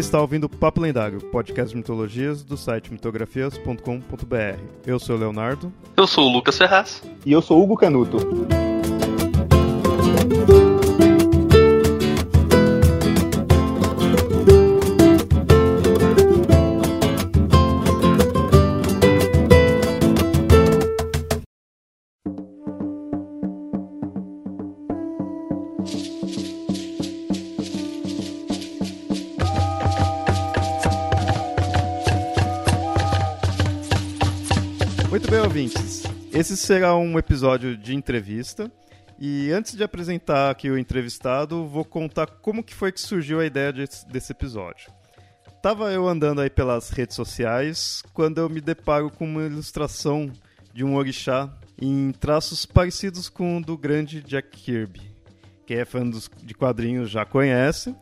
está ouvindo Papo Lendário, podcast de mitologias do site mitografias.com.br. Eu sou o Leonardo. Eu sou o Lucas Ferraz. E eu sou o Hugo Canuto. Será um episódio de entrevista. E antes de apresentar aqui o entrevistado, vou contar como que foi que surgiu a ideia desse, desse episódio. Tava eu andando aí pelas redes sociais quando eu me deparo com uma ilustração de um orixá em traços parecidos com o do grande Jack Kirby. Quem é fã dos, de quadrinhos já conhece.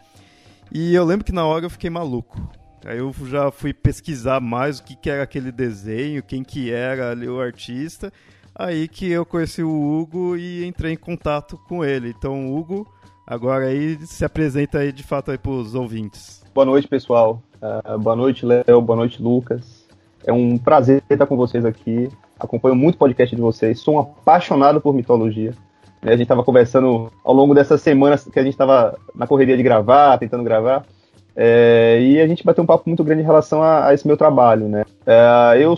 E eu lembro que na hora eu fiquei maluco. Aí eu já fui pesquisar mais o que, que era aquele desenho, quem que era ali o artista. Aí que eu conheci o Hugo e entrei em contato com ele. Então, Hugo, agora aí se apresenta aí de fato aí para os ouvintes. Boa noite, pessoal. Uh, boa noite, Léo. Boa noite, Lucas. É um prazer estar com vocês aqui. Acompanho muito o podcast de vocês. Sou um apaixonado por mitologia. A gente estava conversando ao longo dessas semanas que a gente estava na correria de gravar, tentando gravar. É, e a gente bateu um papo muito grande em relação a, a esse meu trabalho, né? É, eu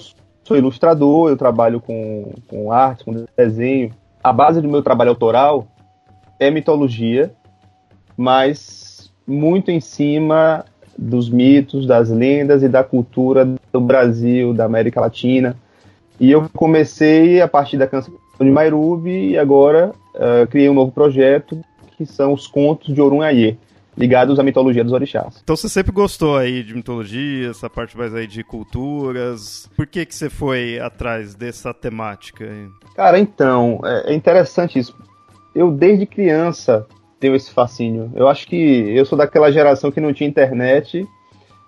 sou ilustrador, eu trabalho com, com arte, com desenho. A base do meu trabalho autoral é mitologia, mas muito em cima dos mitos, das lendas e da cultura do Brasil, da América Latina. E eu comecei a partir da canção de Mairubi e agora uh, criei um novo projeto que são os contos de Orunhaie ligados à mitologia dos orixás. Então você sempre gostou aí de mitologia, essa parte mais aí de culturas. Por que que você foi atrás dessa temática? Aí? Cara, então, é, é interessante isso. Eu desde criança tenho esse fascínio. Eu acho que eu sou daquela geração que não tinha internet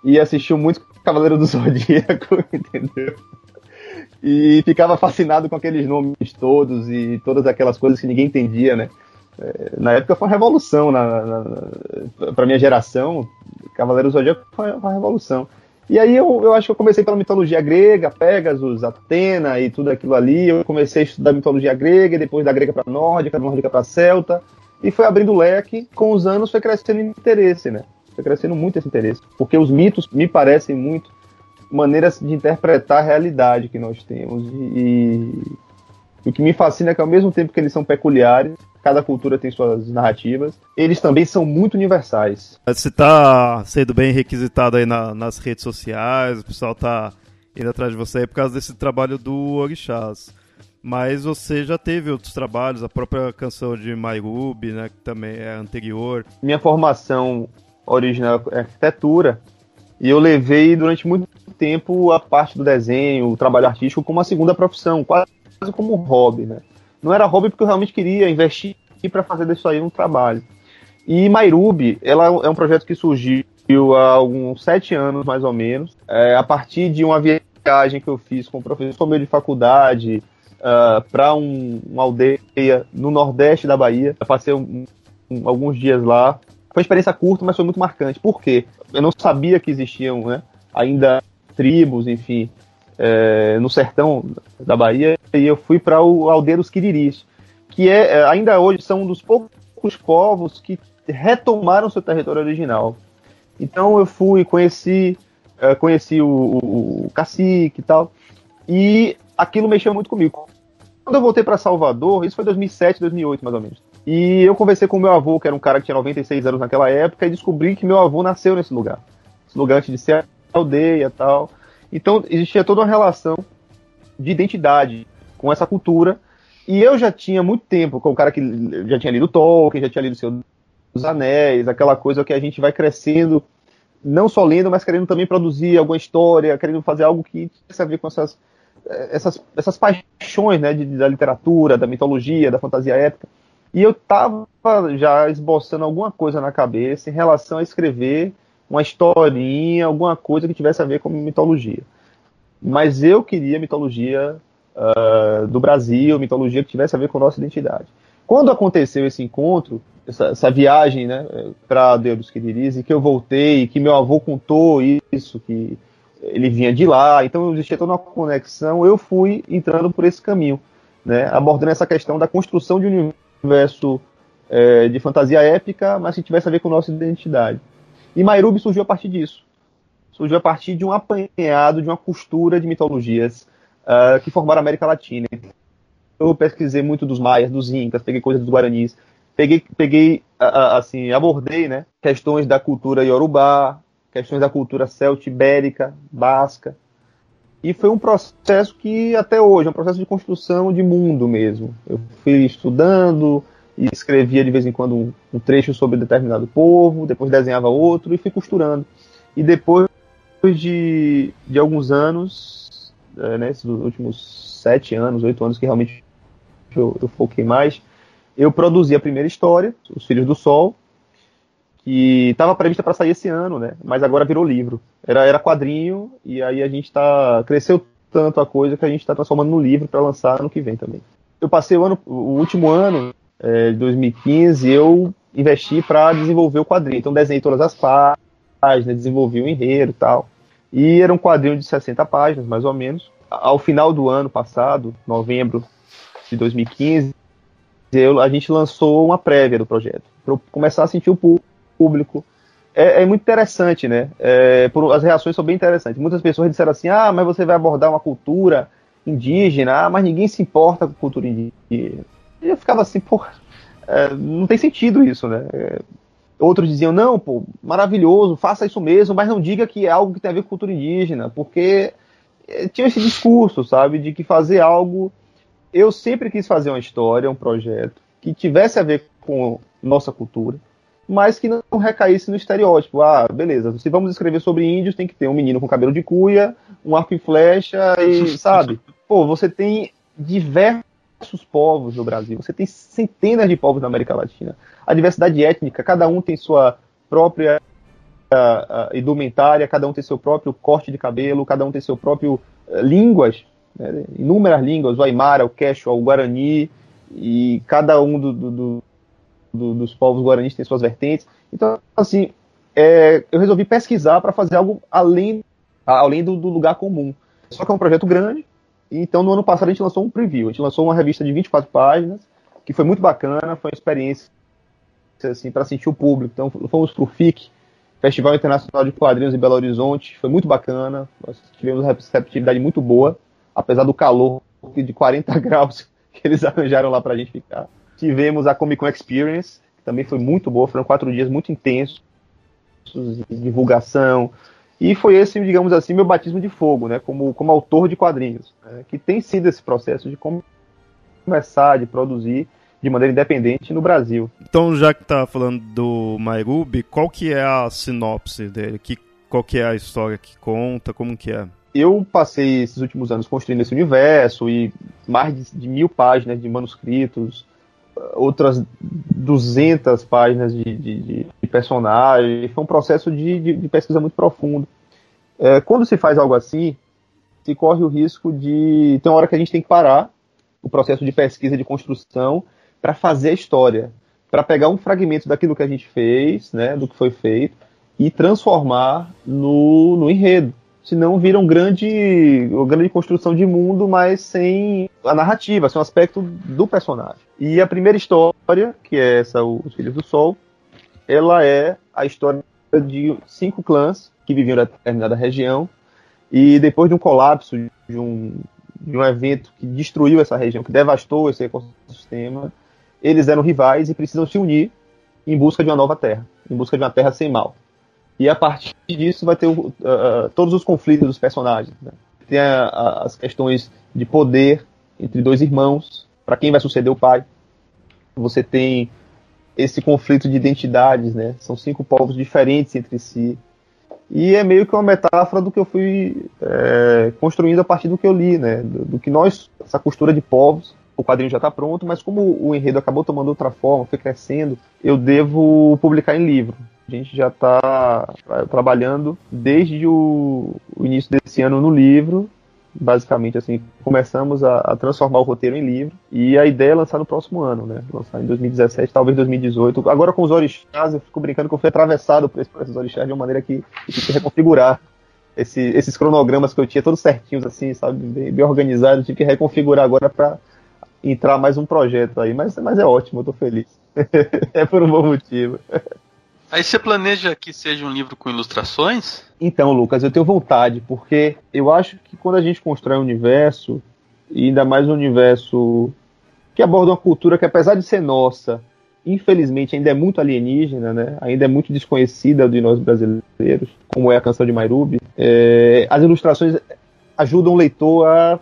e assistiu muito Cavaleiro do Zodíaco, entendeu? E ficava fascinado com aqueles nomes todos e todas aquelas coisas que ninguém entendia, né? Na época foi uma revolução na, na, na minha geração. Cavaleiros do Zodíaco foi uma revolução. E aí eu, eu acho que eu comecei pela mitologia grega, Pegasus, Atena e tudo aquilo ali. Eu comecei a estudar mitologia grega, depois da grega para nórdica, da nórdica para celta, e foi abrindo leque. Com os anos foi crescendo interesse, né? Foi crescendo muito esse interesse, porque os mitos me parecem muito maneiras de interpretar a realidade que nós temos e, e o que me fascina é que ao mesmo tempo que eles são peculiares, cada cultura tem suas narrativas, eles também são muito universais. Você está sendo bem requisitado aí na, nas redes sociais, o pessoal está indo atrás de você aí por causa desse trabalho do Orixás. Mas você já teve outros trabalhos, a própria canção de Mairubi, né, que também é anterior. Minha formação original é arquitetura, e eu levei durante muito tempo a parte do desenho, o trabalho artístico como uma segunda profissão, quase como um hobby, né? Não era hobby porque eu realmente queria investir para fazer disso aí um trabalho. E Mairubi, ela é um projeto que surgiu há alguns sete anos, mais ou menos, é, a partir de uma viagem que eu fiz com o professor meu de faculdade uh, para um, uma aldeia no nordeste da Bahia. Eu passei um, um, alguns dias lá. Foi uma experiência curta, mas foi muito marcante. Por quê? Eu não sabia que existiam né, ainda tribos, enfim, é, no sertão da Bahia e eu fui para o dos Quiriris, que é, é, ainda hoje são um dos poucos povos que retomaram seu território original. Então eu fui, conheci, é, conheci o, o, o cacique e tal, e aquilo mexeu muito comigo. Quando eu voltei para Salvador, isso foi 2007, 2008 mais ou menos. E eu conversei com meu avô, que era um cara que tinha 96 anos naquela época, e descobri que meu avô nasceu nesse lugar. Esse lugar antes de ser aldeia e tal. Então existia toda uma relação de identidade com essa cultura. E eu já tinha muito tempo, com o cara que já tinha lido Tolkien, já tinha lido Senhor dos Anéis, aquela coisa que a gente vai crescendo, não só lendo, mas querendo também produzir alguma história, querendo fazer algo que tivesse a ver com essas, essas, essas paixões né, de, da literatura, da mitologia, da fantasia épica. E eu estava já esboçando alguma coisa na cabeça em relação a escrever uma historinha, alguma coisa que tivesse a ver com mitologia. Mas eu queria mitologia uh, do Brasil, mitologia que tivesse a ver com nossa identidade. Quando aconteceu esse encontro, essa, essa viagem, né, para Deus que diz, e que eu voltei, que meu avô contou isso, que ele vinha de lá, então existia toda uma conexão, eu fui entrando por esse caminho, né, abordando essa questão da construção de um universo é, de fantasia épica, mas que tivesse a ver com nossa identidade. E Mairubi surgiu a partir disso. Surgiu a partir de um apanhado, de uma costura de mitologias uh, que formaram a América Latina. Eu pesquisei muito dos maias, dos incas, peguei coisas dos guaranis, peguei, peguei assim, abordei né, questões da cultura iorubá, questões da cultura celto-ibérica, basca. E foi um processo que até hoje é um processo de construção de mundo mesmo. Eu fui estudando, e escrevia de vez em quando um, um, trecho sobre determinado povo, depois desenhava outro e fui costurando. E depois de, de alguns anos, é, né, esses últimos sete anos, oito anos que realmente eu, eu foquei mais, eu produzi a primeira história, Os Filhos do Sol, que estava prevista para sair esse ano, né? Mas agora virou livro. Era, era quadrinho e aí a gente tá cresceu tanto a coisa que a gente está transformando no livro para lançar ano que vem também. Eu passei o ano, o último ano é, de 2015, eu investi para desenvolver o quadrinho. Então, desenhei todas as páginas, desenvolvi o enredo e tal. E era um quadrinho de 60 páginas, mais ou menos. Ao final do ano passado, novembro de 2015, eu, a gente lançou uma prévia do projeto, para começar a sentir o público. É, é muito interessante, né? É, por, as reações são bem interessantes. Muitas pessoas disseram assim: ah, mas você vai abordar uma cultura indígena, ah, mas ninguém se importa com cultura indígena. E eu ficava assim, pô, é, não tem sentido isso, né? É, outros diziam, não, pô, maravilhoso, faça isso mesmo, mas não diga que é algo que tem a ver com cultura indígena, porque é, tinha esse discurso, sabe, de que fazer algo. Eu sempre quis fazer uma história, um projeto que tivesse a ver com nossa cultura, mas que não recaísse no estereótipo. Ah, beleza, se vamos escrever sobre índios, tem que ter um menino com cabelo de cuia, um arco e flecha e, sabe? Pô, você tem diversos diversos povos no Brasil, você tem centenas de povos na América Latina. A diversidade étnica, cada um tem sua própria uh, uh, indumentária, cada um tem seu próprio corte de cabelo, cada um tem seu próprio uh, línguas, né? inúmeras línguas, o Aymara, o Quechua, o Guarani, e cada um do, do, do, dos povos guaranis tem suas vertentes. Então, assim, é, eu resolvi pesquisar para fazer algo além, além do lugar comum. Só que é um projeto grande, então, no ano passado, a gente lançou um preview. A gente lançou uma revista de 24 páginas, que foi muito bacana, foi uma experiência assim, para sentir o público. Então, fomos para o FIC, Festival Internacional de Quadrinhos em Belo Horizonte, foi muito bacana. Nós tivemos uma receptividade muito boa, apesar do calor de 40 graus que eles arranjaram lá para a gente ficar. Tivemos a Comic Con Experience, que também foi muito boa, foram quatro dias muito intensos de divulgação, e foi esse, digamos assim, meu batismo de fogo, né, como, como autor de quadrinhos, né, que tem sido esse processo de começar, de produzir de maneira independente no Brasil. Então, já que tá falando do Mairubi, qual que é a sinopse dele? Que, qual que é a história que conta? Como que é? Eu passei esses últimos anos construindo esse universo e mais de, de mil páginas de manuscritos, outras 200 páginas de, de, de personagem. Foi um processo de, de pesquisa muito profundo. É, quando se faz algo assim, se corre o risco de. Tem uma hora que a gente tem que parar o processo de pesquisa, de construção, para fazer a história. Para pegar um fragmento daquilo que a gente fez, né, do que foi feito, e transformar no, no enredo senão vira um grande, uma grande construção de mundo, mas sem a narrativa, sem o aspecto do personagem. E a primeira história, que é essa, Os Filhos do Sol, ela é a história de cinco clãs que viviam em determinada região e depois de um colapso, de um, de um evento que destruiu essa região, que devastou esse ecossistema, eles eram rivais e precisam se unir em busca de uma nova terra, em busca de uma terra sem mal. E a partir disso vai ter uh, todos os conflitos dos personagens. Né? Tem a, a, as questões de poder entre dois irmãos, para quem vai suceder o pai. Você tem esse conflito de identidades, né? São cinco povos diferentes entre si. E é meio que uma metáfora do que eu fui é, construindo a partir do que eu li, né? Do, do, que nós, essa costura de povos, o quadrinho já está pronto, mas como o enredo acabou tomando outra forma, foi crescendo, eu devo publicar em livro. A gente já está trabalhando desde o, o, início desse ano no livro basicamente assim, começamos a, a, transformar o roteiro em livro e a ideia é lançar no próximo ano, né? Lançar em 2017, talvez 2018. Agora com os orixás, eu fico brincando que eu fui atravessado por esses orixás de uma maneira que tive que reconfigurar esse, esses cronogramas que eu tinha todos certinhos assim, sabe, bem, bem organizados, tive que reconfigurar agora para entrar mais um projeto aí, mas, mas é ótimo, eu tô feliz. é por um bom motivo. Aí você planeja que seja um livro com ilustrações? Então, Lucas, eu tenho vontade, porque eu acho que quando a gente constrói um universo, e ainda mais um universo que aborda uma cultura que, apesar de ser nossa, infelizmente ainda é muito alienígena, né? ainda é muito desconhecida de nós brasileiros, como é a canção de Mairubi, é, as ilustrações ajudam o leitor a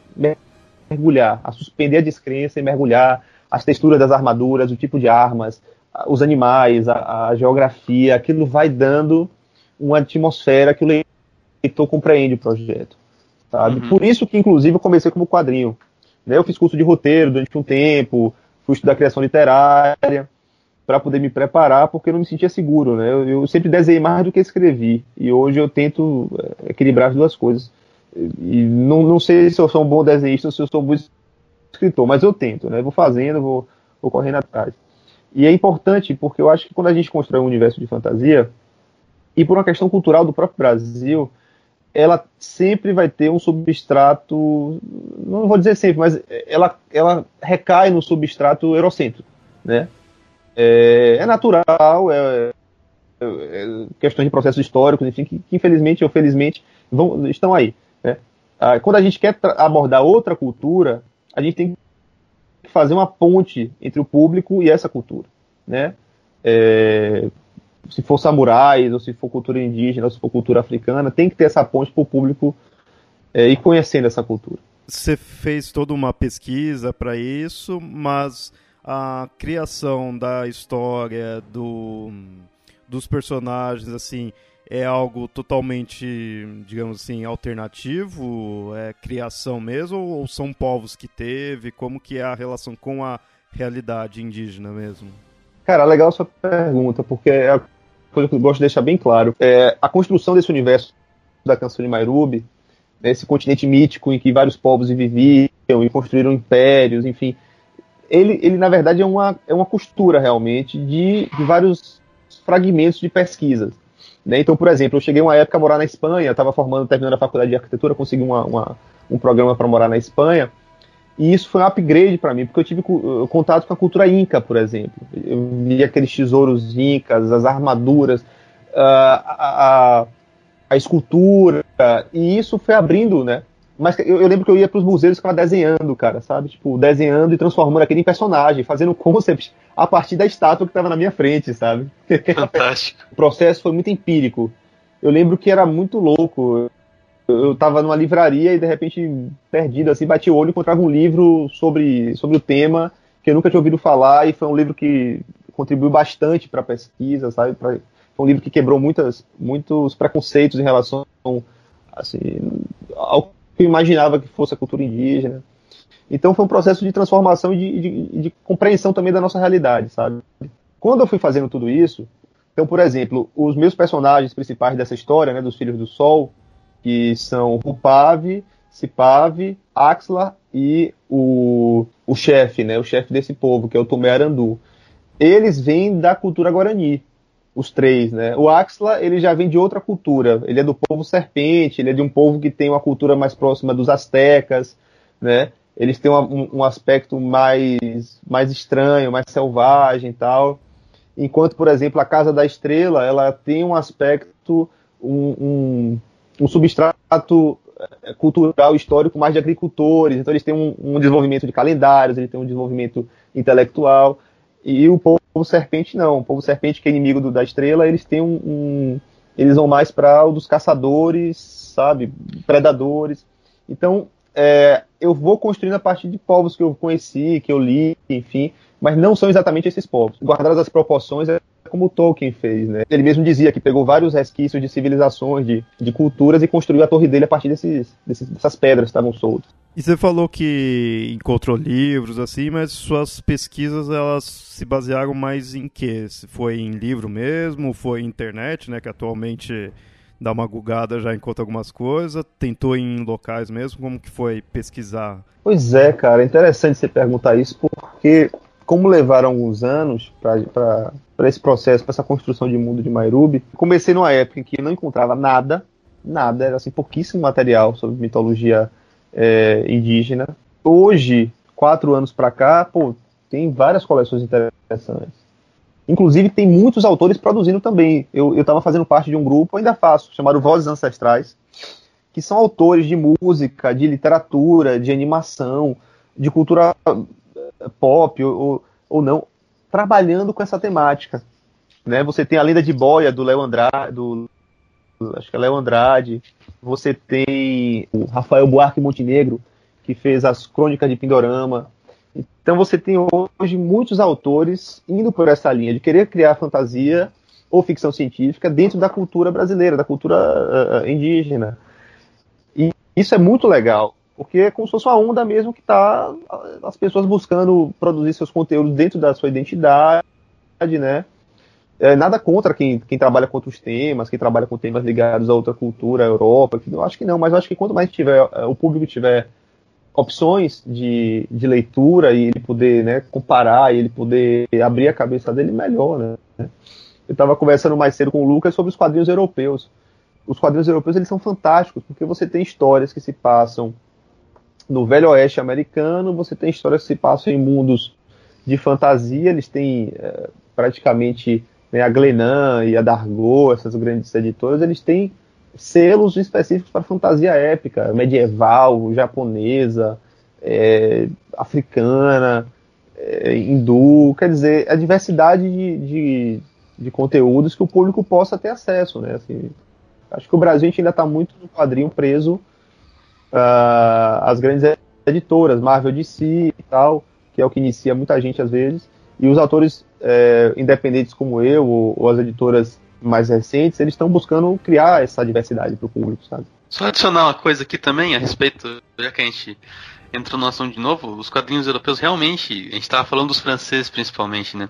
mergulhar, a suspender a descrença e mergulhar as texturas das armaduras, o tipo de armas, os animais, a, a, geografia, aquilo vai dando uma atmosfera que o leitor compreende o projeto. Sabe? Uhum. Por isso que, inclusive, eu comecei como quadrinho. Né? Eu fiz curso de roteiro durante um tempo, fui estudar criação literária, para poder me preparar, porque eu não me sentia seguro. Né? Eu, eu, sempre desenhei mais do que escrevi, e hoje eu tento é, equilibrar as duas coisas. E não, não sei se eu sou um bom desenhista ou se eu sou um bom escritor, mas eu tento, né? vou fazendo, vou, vou correndo atrás. E é importante porque eu acho que quando a gente constrói um universo de fantasia, e por uma questão cultural do próprio Brasil, ela sempre vai ter um substrato, não vou dizer sempre, mas ela, ela recai no substrato eurocêntrico, né? É, é natural, é, é, é, de processos históricos, enfim, que, que infelizmente ou felizmente vão, estão aí. Né? Ah, quando a gente quer abordar outra cultura, a gente tem fazer uma ponte entre o público e essa cultura, né? É, se for samurais, ou se for cultura indígena, ou se for cultura africana, tem que ter essa ponte para o público é, ir conhecendo essa cultura. Você fez toda uma pesquisa para isso, mas a criação da história, do, dos personagens, assim, é algo totalmente, digamos assim, alternativo? É criação mesmo? Ou são povos que teve? Como que é a relação com a realidade indígena mesmo? Cara, legal sua pergunta, porque é a coisa que eu gosto de deixar bem claro. É, a construção desse universo da canção de Mairubi, né, esse continente mítico em que vários povos viviam e construíram impérios, enfim, ele, ele na verdade é uma, é uma costura realmente de, de vários fragmentos de pesquisas. Né? Então, por exemplo, eu cheguei uma época a morar na Espanha, estava formando, terminando a faculdade de arquitetura, consegui uma, uma, um programa para morar na Espanha, e isso foi um upgrade para mim, porque eu tive contato com a cultura inca, por exemplo. Eu vi aqueles tesouros incas, as armaduras, a, a, a escultura, e isso foi abrindo, né? Mas eu, eu lembro que eu ia para os museus e ficava desenhando, cara, sabe? Tipo, desenhando e transformando aquele em personagem, fazendo concepts a partir da estátua que estava na minha frente, sabe? Fantástico. o processo foi muito empírico. Eu lembro que era muito louco. Eu estava numa livraria e de repente, perdido assim, bati o olho e encontrava um livro sobre, sobre o tema que eu nunca tinha ouvido falar e foi um livro que contribuiu bastante para a pesquisa, sabe? Pra, foi um livro que quebrou muitas, muitos preconceitos em relação assim, ao que eu imaginava que fosse a cultura indígena. Então foi um processo de transformação e de, de, de, compreensão também da nossa realidade, sabe? Quando eu fui fazendo tudo isso, então, por exemplo, os meus personagens principais dessa história, né, dos Filhos do Sol, que são Rupave, Cipave, Axla e o, o chefe, né, o chefe desse povo, que é o Tomé Arandu. Eles vêm da cultura Guarani os três, né? O Axla, ele já vem de outra cultura. Ele é do povo serpente, ele é de um povo que tem uma cultura mais próxima dos astecas, né? Eles têm um, um aspecto mais, mais estranho, mais selvagem e tal. Enquanto, por exemplo, a Casa da Estrela, ela tem um aspecto, um, um, um substrato eh, cultural, histórico mais de agricultores. Então eles têm um, um desenvolvimento de calendários, eles têm um desenvolvimento intelectual. E o povo serpente não. O povo serpente, que é inimigo do, da estrela, eles têm um. um eles vão mais para o dos caçadores, sabe? Predadores. Então, é, eu vou construindo a partir de povos que eu conheci, que eu li, enfim, mas não são exatamente esses povos. Guardadas as proporções, é como Tolkien fez, né? Ele mesmo dizia que pegou vários resquícios de civilizações, de, de culturas e construiu a torre dele a partir desses, desses dessas pedras que estavam soltas. E você falou que encontrou livros assim, mas suas pesquisas elas se basearam mais em quê? Se foi em livro mesmo, foi em internet, né, que atualmente dá uma gugada, já encontra algumas coisas? Tentou em locais mesmo? Como que foi pesquisar? Pois é, cara, é interessante você perguntar isso, porque como levaram alguns anos para esse processo, para essa construção de mundo de Mairubi, comecei numa época em que não encontrava nada, nada, era assim, pouquíssimo material sobre mitologia é, indígena. Hoje, quatro anos para cá, pô, tem várias coleções interessantes. Inclusive, tem muitos autores produzindo também. Eu estava fazendo parte de um grupo, ainda faço, chamado Vozes Ancestrais, que são autores de música, de literatura, de animação, de cultura eh, pop ou, ou não, trabalhando com essa temática. Né? Você tem a lenda de Boia, do Léo Andrade, do, acho que é Léo Andrade, você tem o Rafael Buarque Montenegro, que fez as crônicas de Pindorama, então você tem hoje muitos autores indo por essa linha de querer criar fantasia ou ficção científica dentro da cultura brasileira, da cultura uh, indígena. E isso é muito legal, porque é como se fosse uma onda mesmo que está as pessoas buscando produzir seus conteúdos dentro da sua identidade, né? É, nada contra quem, quem trabalha com outros temas, quem trabalha com temas ligados a outra cultura, a Europa, eu acho que não, mas eu acho que quanto mais tiver, o público tiver opções de, de leitura e ele poder né, comparar e ele poder abrir a cabeça dele melhor, né? Eu estava conversando mais cedo com o Lucas sobre os quadrinhos europeus. Os quadrinhos europeus eles são fantásticos porque você tem histórias que se passam no Velho Oeste americano, você tem histórias que se passam em mundos de fantasia, eles têm é, praticamente né, a Glenan e a Dargaud, essas grandes editoras, eles têm selos específicos para fantasia épica, medieval, japonesa, é, africana, é, hindu, quer dizer, a diversidade de, de, de, conteúdos que o público possa ter acesso, né? Assim, acho que o Brasil ainda está muito no quadrinho preso uh, às grandes editoras, Marvel DC e tal, que é o que inicia muita gente às vezes, e os autores é, independentes como eu, ou, ou as editoras mais recentes, eles estão buscando criar essa diversidade para o público, sabe? Só adicionar uma coisa aqui também a respeito, já que a gente entrou no assunto de novo, os quadrinhos europeus realmente, a gente estava falando dos franceses principalmente, né?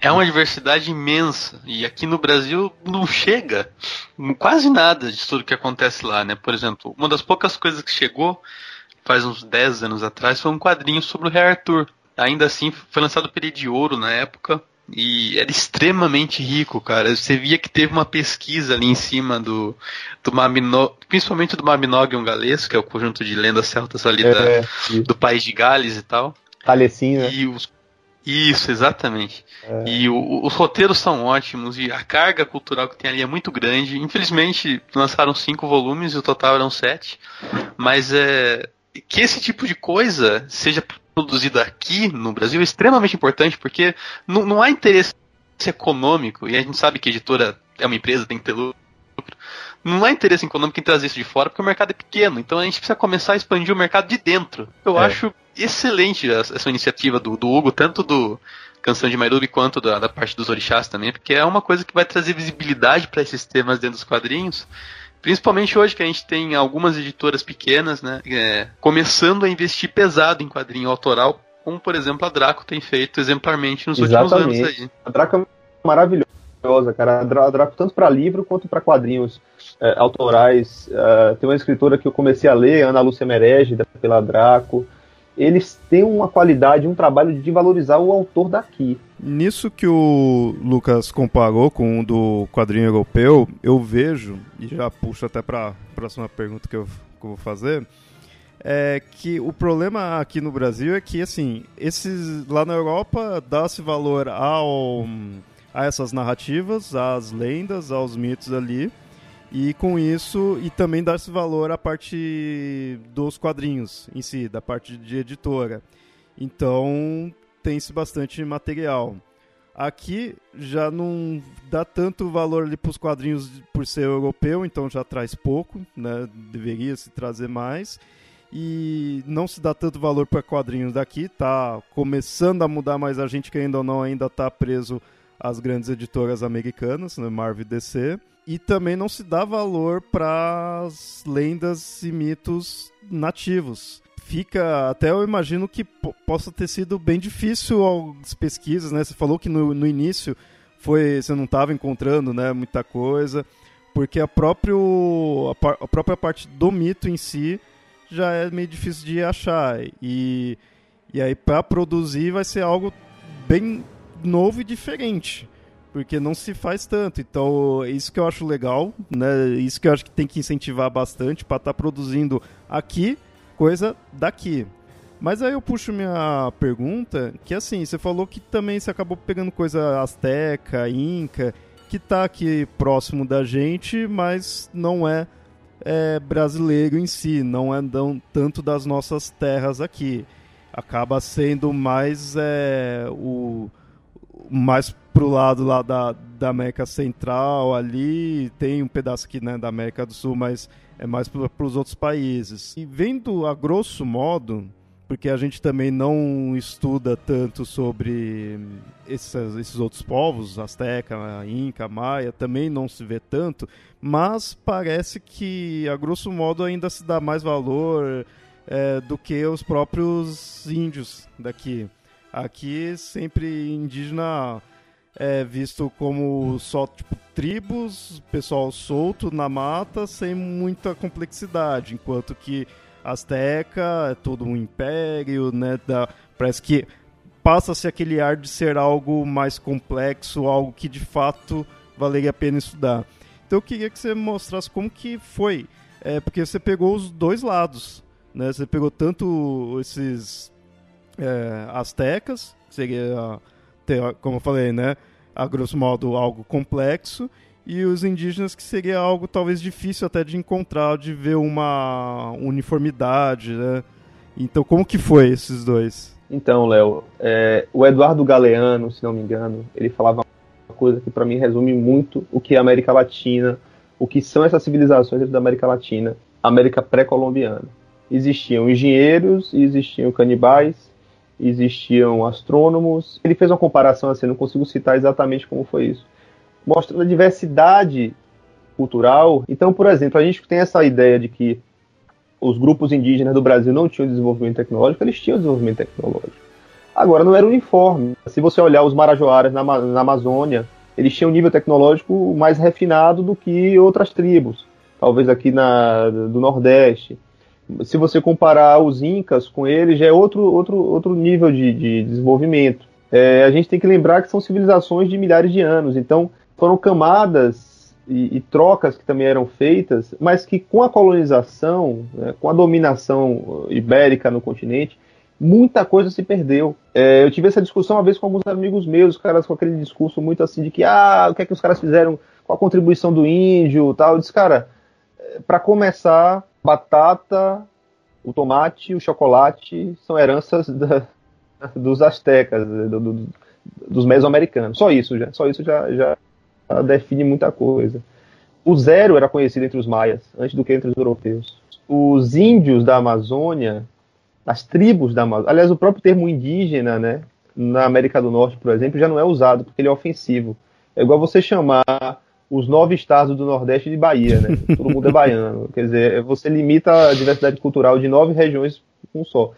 É uma diversidade imensa. E aqui no Brasil não chega quase nada de tudo que acontece lá, né? Por exemplo, uma das poucas coisas que chegou faz uns 10 anos atrás foi um quadrinho sobre o Rei Arthur. Ainda assim, foi lançado o período de ouro na época. E era extremamente rico, cara. Você via que teve uma pesquisa ali em cima do, do Mabino, principalmente do Mabinogion Galês, que é o conjunto de lendas celtas ali é, da, do país de Gales e tal. Galecinho, né? E os, isso, exatamente. É. E o, os roteiros são ótimos e a carga cultural que tem ali é muito grande. Infelizmente, lançaram cinco volumes e o total eram sete. Mas é que esse tipo de coisa seja produzida aqui no Brasil é extremamente importante porque não, não há interesse econômico, e a gente sabe que a editora é uma empresa, tem que ter lucro. Não há interesse econômico em trazer isso de fora porque o mercado é pequeno, então a gente precisa começar a expandir o mercado de dentro. Eu é. acho excelente essa iniciativa do, do Hugo, tanto do Canção de Mairubi quanto da, da parte dos orixás também, porque é uma coisa que vai trazer visibilidade para esses temas dentro dos quadrinhos Principalmente hoje que a gente tem algumas editoras pequenas, né, é, começando a investir pesado em quadrinho autoral, como por exemplo a Draco tem feito exemplarmente nos Exatamente. últimos anos aí. A Draco é maravilhosa, cara. A Draco tanto para livro quanto para quadrinhos é, autorais. É, tem uma escritora que eu comecei a ler, Ana Lúcia Merege, pela Draco eles têm uma qualidade, um trabalho de valorizar o autor daqui. Nisso que o Lucas comparou com o do quadrinho europeu, eu vejo, e já puxo até para a próxima pergunta que eu, que eu vou fazer, é que o problema aqui no Brasil é que, assim, esses lá na Europa dá-se valor ao, a essas narrativas, às lendas, aos mitos ali, e com isso, e também dar-se valor à parte dos quadrinhos em si, da parte de editora. Então, tem-se bastante material. Aqui já não dá tanto valor para os quadrinhos por ser europeu, então já traz pouco, né? Deveria se trazer mais. E não se dá tanto valor para quadrinhos daqui, tá começando a mudar, mas a gente que ainda ou não ainda está preso às grandes editoras americanas, né? Marvel e DC e também não se dá valor para as lendas e mitos nativos. Fica, até eu imagino que possa ter sido bem difícil as pesquisas, né? Você falou que no, no início foi, você não estava encontrando, né, muita coisa. porque a, próprio, a, a, própria parte do mito em si já é meio difícil de achar. E, e aí, para produzir, vai ser algo bem novo e diferente. Porque não se faz tanto. Então, isso que eu acho legal, né? Isso que eu acho que tem que incentivar bastante para estar tá produzindo aqui coisa daqui. Mas aí eu puxo minha pergunta, que assim, você falou que também você acabou pegando coisa asteca, inca, que tá aqui próximo da gente, mas não é, é brasileiro em si, não é não, tanto das nossas terras aqui. Acaba sendo mais é, o mais pro lado lá da, da América Central ali, tem um pedaço aqui né, da América do Sul, mas é mais para os outros países. E vendo a grosso modo, porque a gente também não estuda tanto sobre esses, esses outros povos, Azteca, Inca, Maia, também não se vê tanto, mas parece que, a grosso modo, ainda se dá mais valor é, do que os próprios índios daqui. Aqui, sempre indígena é visto como só tipo, tribos, pessoal solto na mata, sem muita complexidade, enquanto que Azteca é todo um império, né? Da, parece que passa-se aquele ar de ser algo mais complexo, algo que de fato valeria a pena estudar. Então eu queria que você mostrasse como que foi, é, porque você pegou os dois lados, né? Você pegou tanto esses é, astecas, seria, como eu falei, né? A grosso modo algo complexo, e os indígenas que seria algo talvez difícil até de encontrar, de ver uma uniformidade, né? Então, como que foi esses dois? Então, Léo, é, o Eduardo Galeano, se não me engano, ele falava uma coisa que para mim resume muito o que é a América Latina, o que são essas civilizações da América Latina, América pré-colombiana. Existiam engenheiros, existiam canibais, existiam astrônomos. Ele fez uma comparação assim, não consigo citar exatamente como foi isso mostrando a diversidade cultural. Então, por exemplo, a gente tem essa ideia de que os grupos indígenas do Brasil não tinham desenvolvimento tecnológico, eles tinham desenvolvimento tecnológico. Agora, não era uniforme. Se você olhar os marajoaras na, na Amazônia, eles tinham um nível tecnológico mais refinado do que outras tribos, talvez aqui na, do Nordeste. Se você comparar os Incas com eles, já é outro, outro, outro nível de, de desenvolvimento. É, a gente tem que lembrar que são civilizações de milhares de anos, então foram camadas e, e, trocas que também eram feitas, mas que com a colonização, né, com a dominação ibérica no continente, muita coisa se perdeu. É, eu tive essa discussão uma vez com alguns amigos meus, caras com aquele discurso muito assim de que, ah, o que é que os caras fizeram com a contribuição do índio tal. Eu disse, cara, é, para começar, batata, o tomate, o chocolate são heranças da, dos astecas, do, do, dos mesoamericanos. Só isso já, só isso já, já define muita coisa. O zero era conhecido entre os maias, antes do que entre os europeus. Os índios da Amazônia, as tribos da Amazônia, aliás, o próprio termo indígena, né, na América do Norte, por exemplo, já não é usado, porque ele é ofensivo. É igual você chamar os nove estados do Nordeste de Bahia, né? Todo mundo é baiano. Quer dizer, você limita a diversidade cultural de nove regiões um só.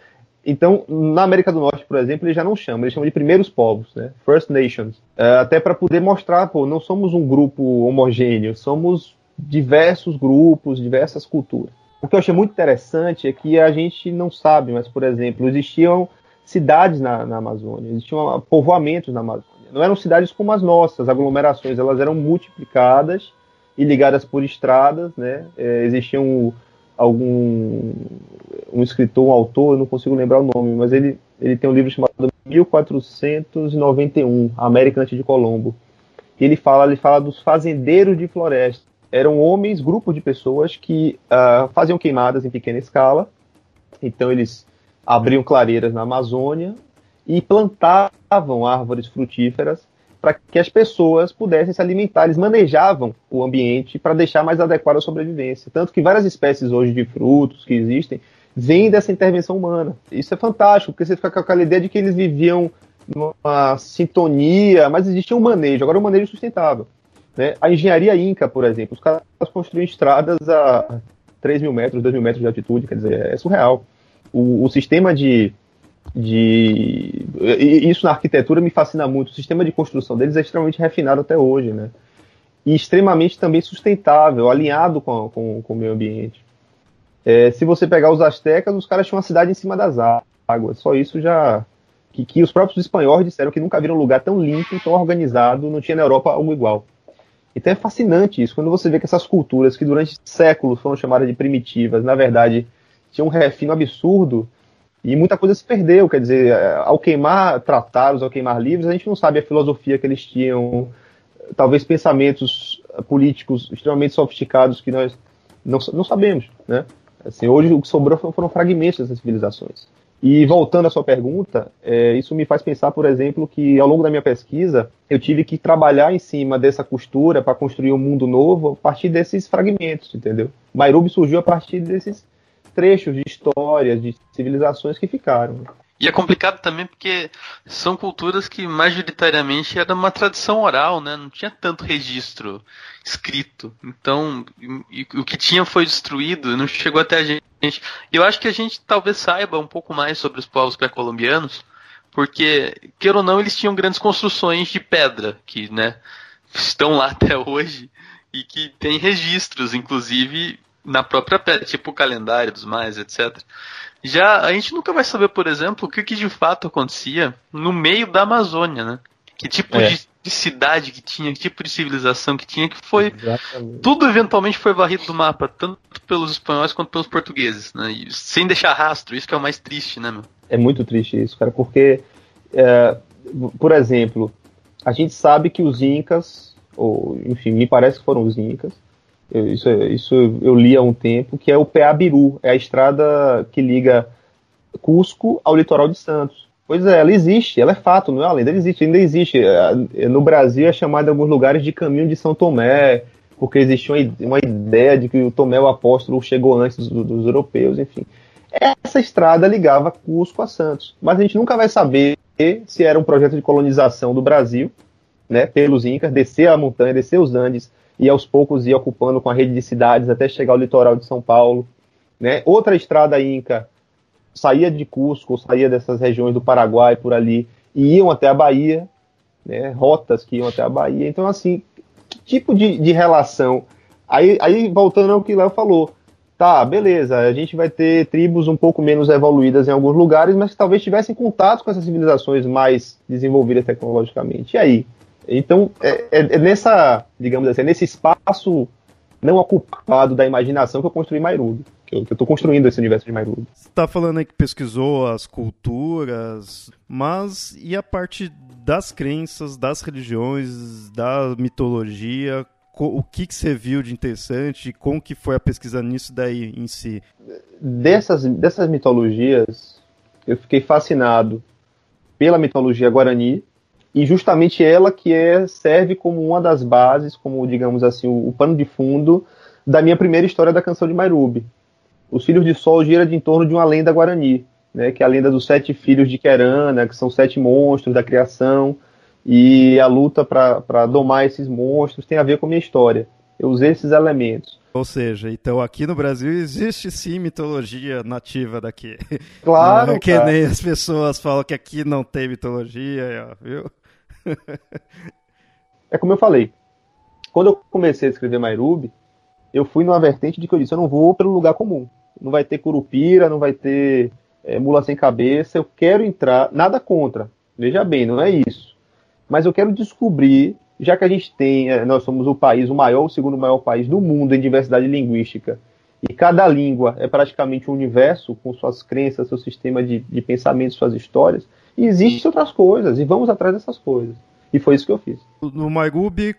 Então, na América do Norte, por exemplo, eles já não chamam, eles chamam de primeiros povos, né? First Nations. É, até para poder mostrar, pô, não somos um grupo homogêneo, somos diversos grupos, diversas culturas. O que eu achei muito interessante é que a gente não sabe, mas, por exemplo, existiam cidades na, na Amazônia, existiam povoamentos na Amazônia. Não eram cidades como as nossas, aglomerações, elas eram multiplicadas e ligadas por estradas, né? É, existiam algum um escritor, um autor, eu não consigo lembrar o nome, mas ele, ele tem um livro chamado 1491, América antes de Colombo. E ele fala, ele fala dos fazendeiros de floresta. Eram homens, grupos de pessoas que uh, faziam queimadas em pequena escala. Então eles abriam clareiras na Amazônia e plantavam árvores frutíferas para que as pessoas pudessem se alimentar. Eles manejavam o ambiente para deixar mais adequado a sobrevivência. Tanto que várias espécies hoje de frutos que existem vêm dessa intervenção humana. Isso é fantástico, porque você fica com aquela ideia de que eles viviam numa sintonia, mas existia um manejo, agora um manejo sustentável. Né? A engenharia Inca, por exemplo, os caras construíam estradas a 3 mil metros, 2 mil metros de altitude, quer dizer, é surreal. O, o sistema de, de. Isso na arquitetura me fascina muito. O sistema de construção deles é extremamente refinado até hoje, né? e extremamente também sustentável, alinhado com, com, com o meio ambiente. É, se você pegar os astecas, os caras tinham uma cidade em cima das águas. Só isso já. Que, que os próprios espanhóis disseram que nunca viram um lugar tão limpo, tão organizado, não tinha na Europa algo igual. Então é fascinante isso, quando você vê que essas culturas que durante séculos foram chamadas de primitivas, na verdade, tinham um refino absurdo e muita coisa se perdeu. Quer dizer, ao queimar tratados, ao queimar livros, a gente não sabe a filosofia que eles tinham, talvez pensamentos políticos extremamente sofisticados que nós não, não sabemos, né? Assim, hoje o que sobrou foram fragmentos dessas civilizações. E voltando à sua pergunta, é, isso me faz pensar, por exemplo, que ao longo da minha pesquisa eu tive que trabalhar em cima dessa costura para construir um mundo novo a partir desses fragmentos, entendeu? Mairubi surgiu a partir desses trechos de histórias, de civilizações que ficaram. E é complicado também porque são culturas que majoritariamente era uma tradição oral, né? Não tinha tanto registro escrito. Então, e, e, o que tinha foi destruído, não chegou até a gente. Eu acho que a gente talvez saiba um pouco mais sobre os povos pré-colombianos, porque, queira ou não, eles tinham grandes construções de pedra, que, né, estão lá até hoje, e que tem registros, inclusive, na própria tipo o calendário dos mais, etc. Já a gente nunca vai saber, por exemplo, o que, que de fato acontecia no meio da Amazônia, né? Que tipo é. de, de, cidade que tinha, que tipo de civilização que tinha, que foi. Exatamente. Tudo eventualmente foi varrido do mapa, tanto pelos espanhóis quanto pelos portugueses, né? E sem deixar rastro, isso que é o mais triste, né, meu? É muito triste isso, cara, porque, é, por exemplo, a gente sabe que os Incas, ou enfim, me parece que foram os Incas, eu, isso, isso eu li há um tempo, que é o Peabiru, é a estrada que liga Cusco ao litoral de Santos. Pois é, ela existe, ela é fato, não é lenda, ela existe, ainda existe. É, no Brasil é chamada em alguns lugares de caminho de São Tomé, porque existia uma, ideia de que o Tomé, o apóstolo, chegou antes dos, dos europeus, enfim. Essa estrada ligava Cusco a Santos, mas a gente nunca vai saber se era um projeto de colonização do Brasil, né, pelos Incas, descer a montanha, descer os Andes, e aos poucos ia ocupando com a rede de cidades até chegar ao litoral de São Paulo. Né? Outra estrada inca saía de Cusco, saía dessas regiões do Paraguai por ali e iam até a Bahia, né? rotas que iam até a Bahia. Então, assim, que tipo de, de relação? Aí, aí, voltando ao que Léo falou, tá, beleza, a gente vai ter tribos um pouco menos evoluídas em alguns lugares, mas que talvez tivessem contato com essas civilizações mais desenvolvidas tecnologicamente. E aí? Então, é, é, é, nessa, digamos assim, é nesse espaço não ocupado da imaginação que eu construí Mairudo. Que eu estou construindo esse universo de Mairudo. Você está falando aí que pesquisou as culturas, mas e a parte das crenças, das religiões, da mitologia? O que, que você viu de interessante? Como que foi a pesquisa nisso daí em si? Dessas, dessas mitologias, eu fiquei fascinado pela mitologia guarani, e justamente ela que é, serve como uma das bases, como digamos assim, o, o pano de fundo da minha primeira história da canção de Mairubi. Os Filhos de Sol gira de em torno de uma lenda guarani, né, que é a lenda dos sete filhos de Querana, que são sete monstros da criação, e a luta para domar esses monstros tem a ver com a minha história. Eu usei esses elementos. Ou seja, então aqui no Brasil existe sim mitologia nativa daqui. Claro. Não é que nem as pessoas falam que aqui não tem mitologia, viu? é como eu falei. Quando eu comecei a escrever Mairubi, eu fui numa vertente de que eu disse, eu não vou pelo lugar comum. Não vai ter curupira, não vai ter é, mula sem cabeça. Eu quero entrar, nada contra. Veja bem, não é isso. Mas eu quero descobrir, já que a gente tem, é, nós somos o país, o maior, o segundo maior país do mundo em diversidade linguística, e cada língua é praticamente um universo com suas crenças, seu sistema de, de pensamento, suas histórias. E existem outras coisas, e vamos atrás dessas coisas. E foi isso que eu fiz. No MyGubi,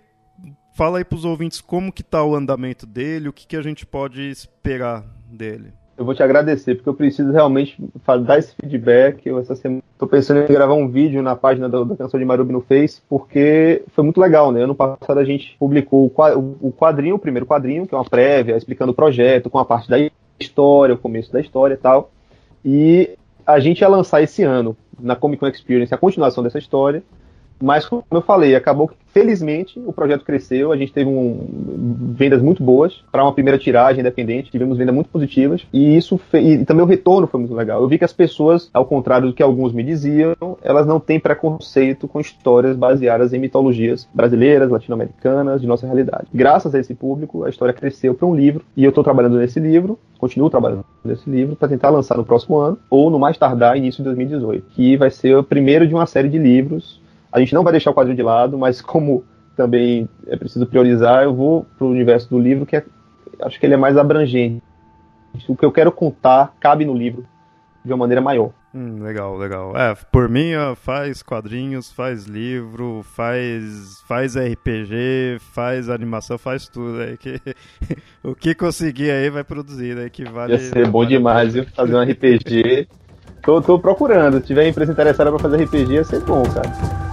fala aí para os ouvintes como que tá o andamento dele, o que, que a gente pode esperar dele. Eu vou te agradecer, porque eu preciso realmente dar esse feedback. Eu essa semana estou pensando em gravar um vídeo na página da, da canção de Marubi no Face, porque foi muito legal, né? Ano passado a gente publicou o quadrinho, o primeiro quadrinho, que é uma prévia, explicando o projeto, com a parte da história, o começo da história e tal. E a gente ia lançar esse ano, na Comic Con Experience, a continuação dessa história. Mas, como eu falei, acabou que, felizmente, o projeto cresceu. A gente teve um, vendas muito boas para uma primeira tiragem independente. Tivemos vendas muito positivas. E isso e também o retorno foi muito legal. Eu vi que as pessoas, ao contrário do que alguns me diziam, elas não têm preconceito com histórias baseadas em mitologias brasileiras, latino-americanas, de nossa realidade. Graças a esse público, a história cresceu para um livro. E eu estou trabalhando nesse livro continuo trabalhando nesse livro para tentar lançar no próximo ano ou no mais tardar início de 2018, que vai ser o primeiro de uma série de livros a gente não vai deixar o quadrinho de lado, mas como também é preciso priorizar, eu vou para o universo do livro, que é, acho que ele é mais abrangente. O que eu quero contar cabe no livro de uma maneira maior. Hum, legal, legal. É, por mim, faz quadrinhos, faz livro, faz faz RPG, faz animação, faz tudo aí que o que conseguir aí vai produzir, aí que vale. Ia ser bom vale demais, viu? Fazer um RPG. tô, tô procurando. Se tiver empresa interessada para fazer RPG, ia ser bom, cara.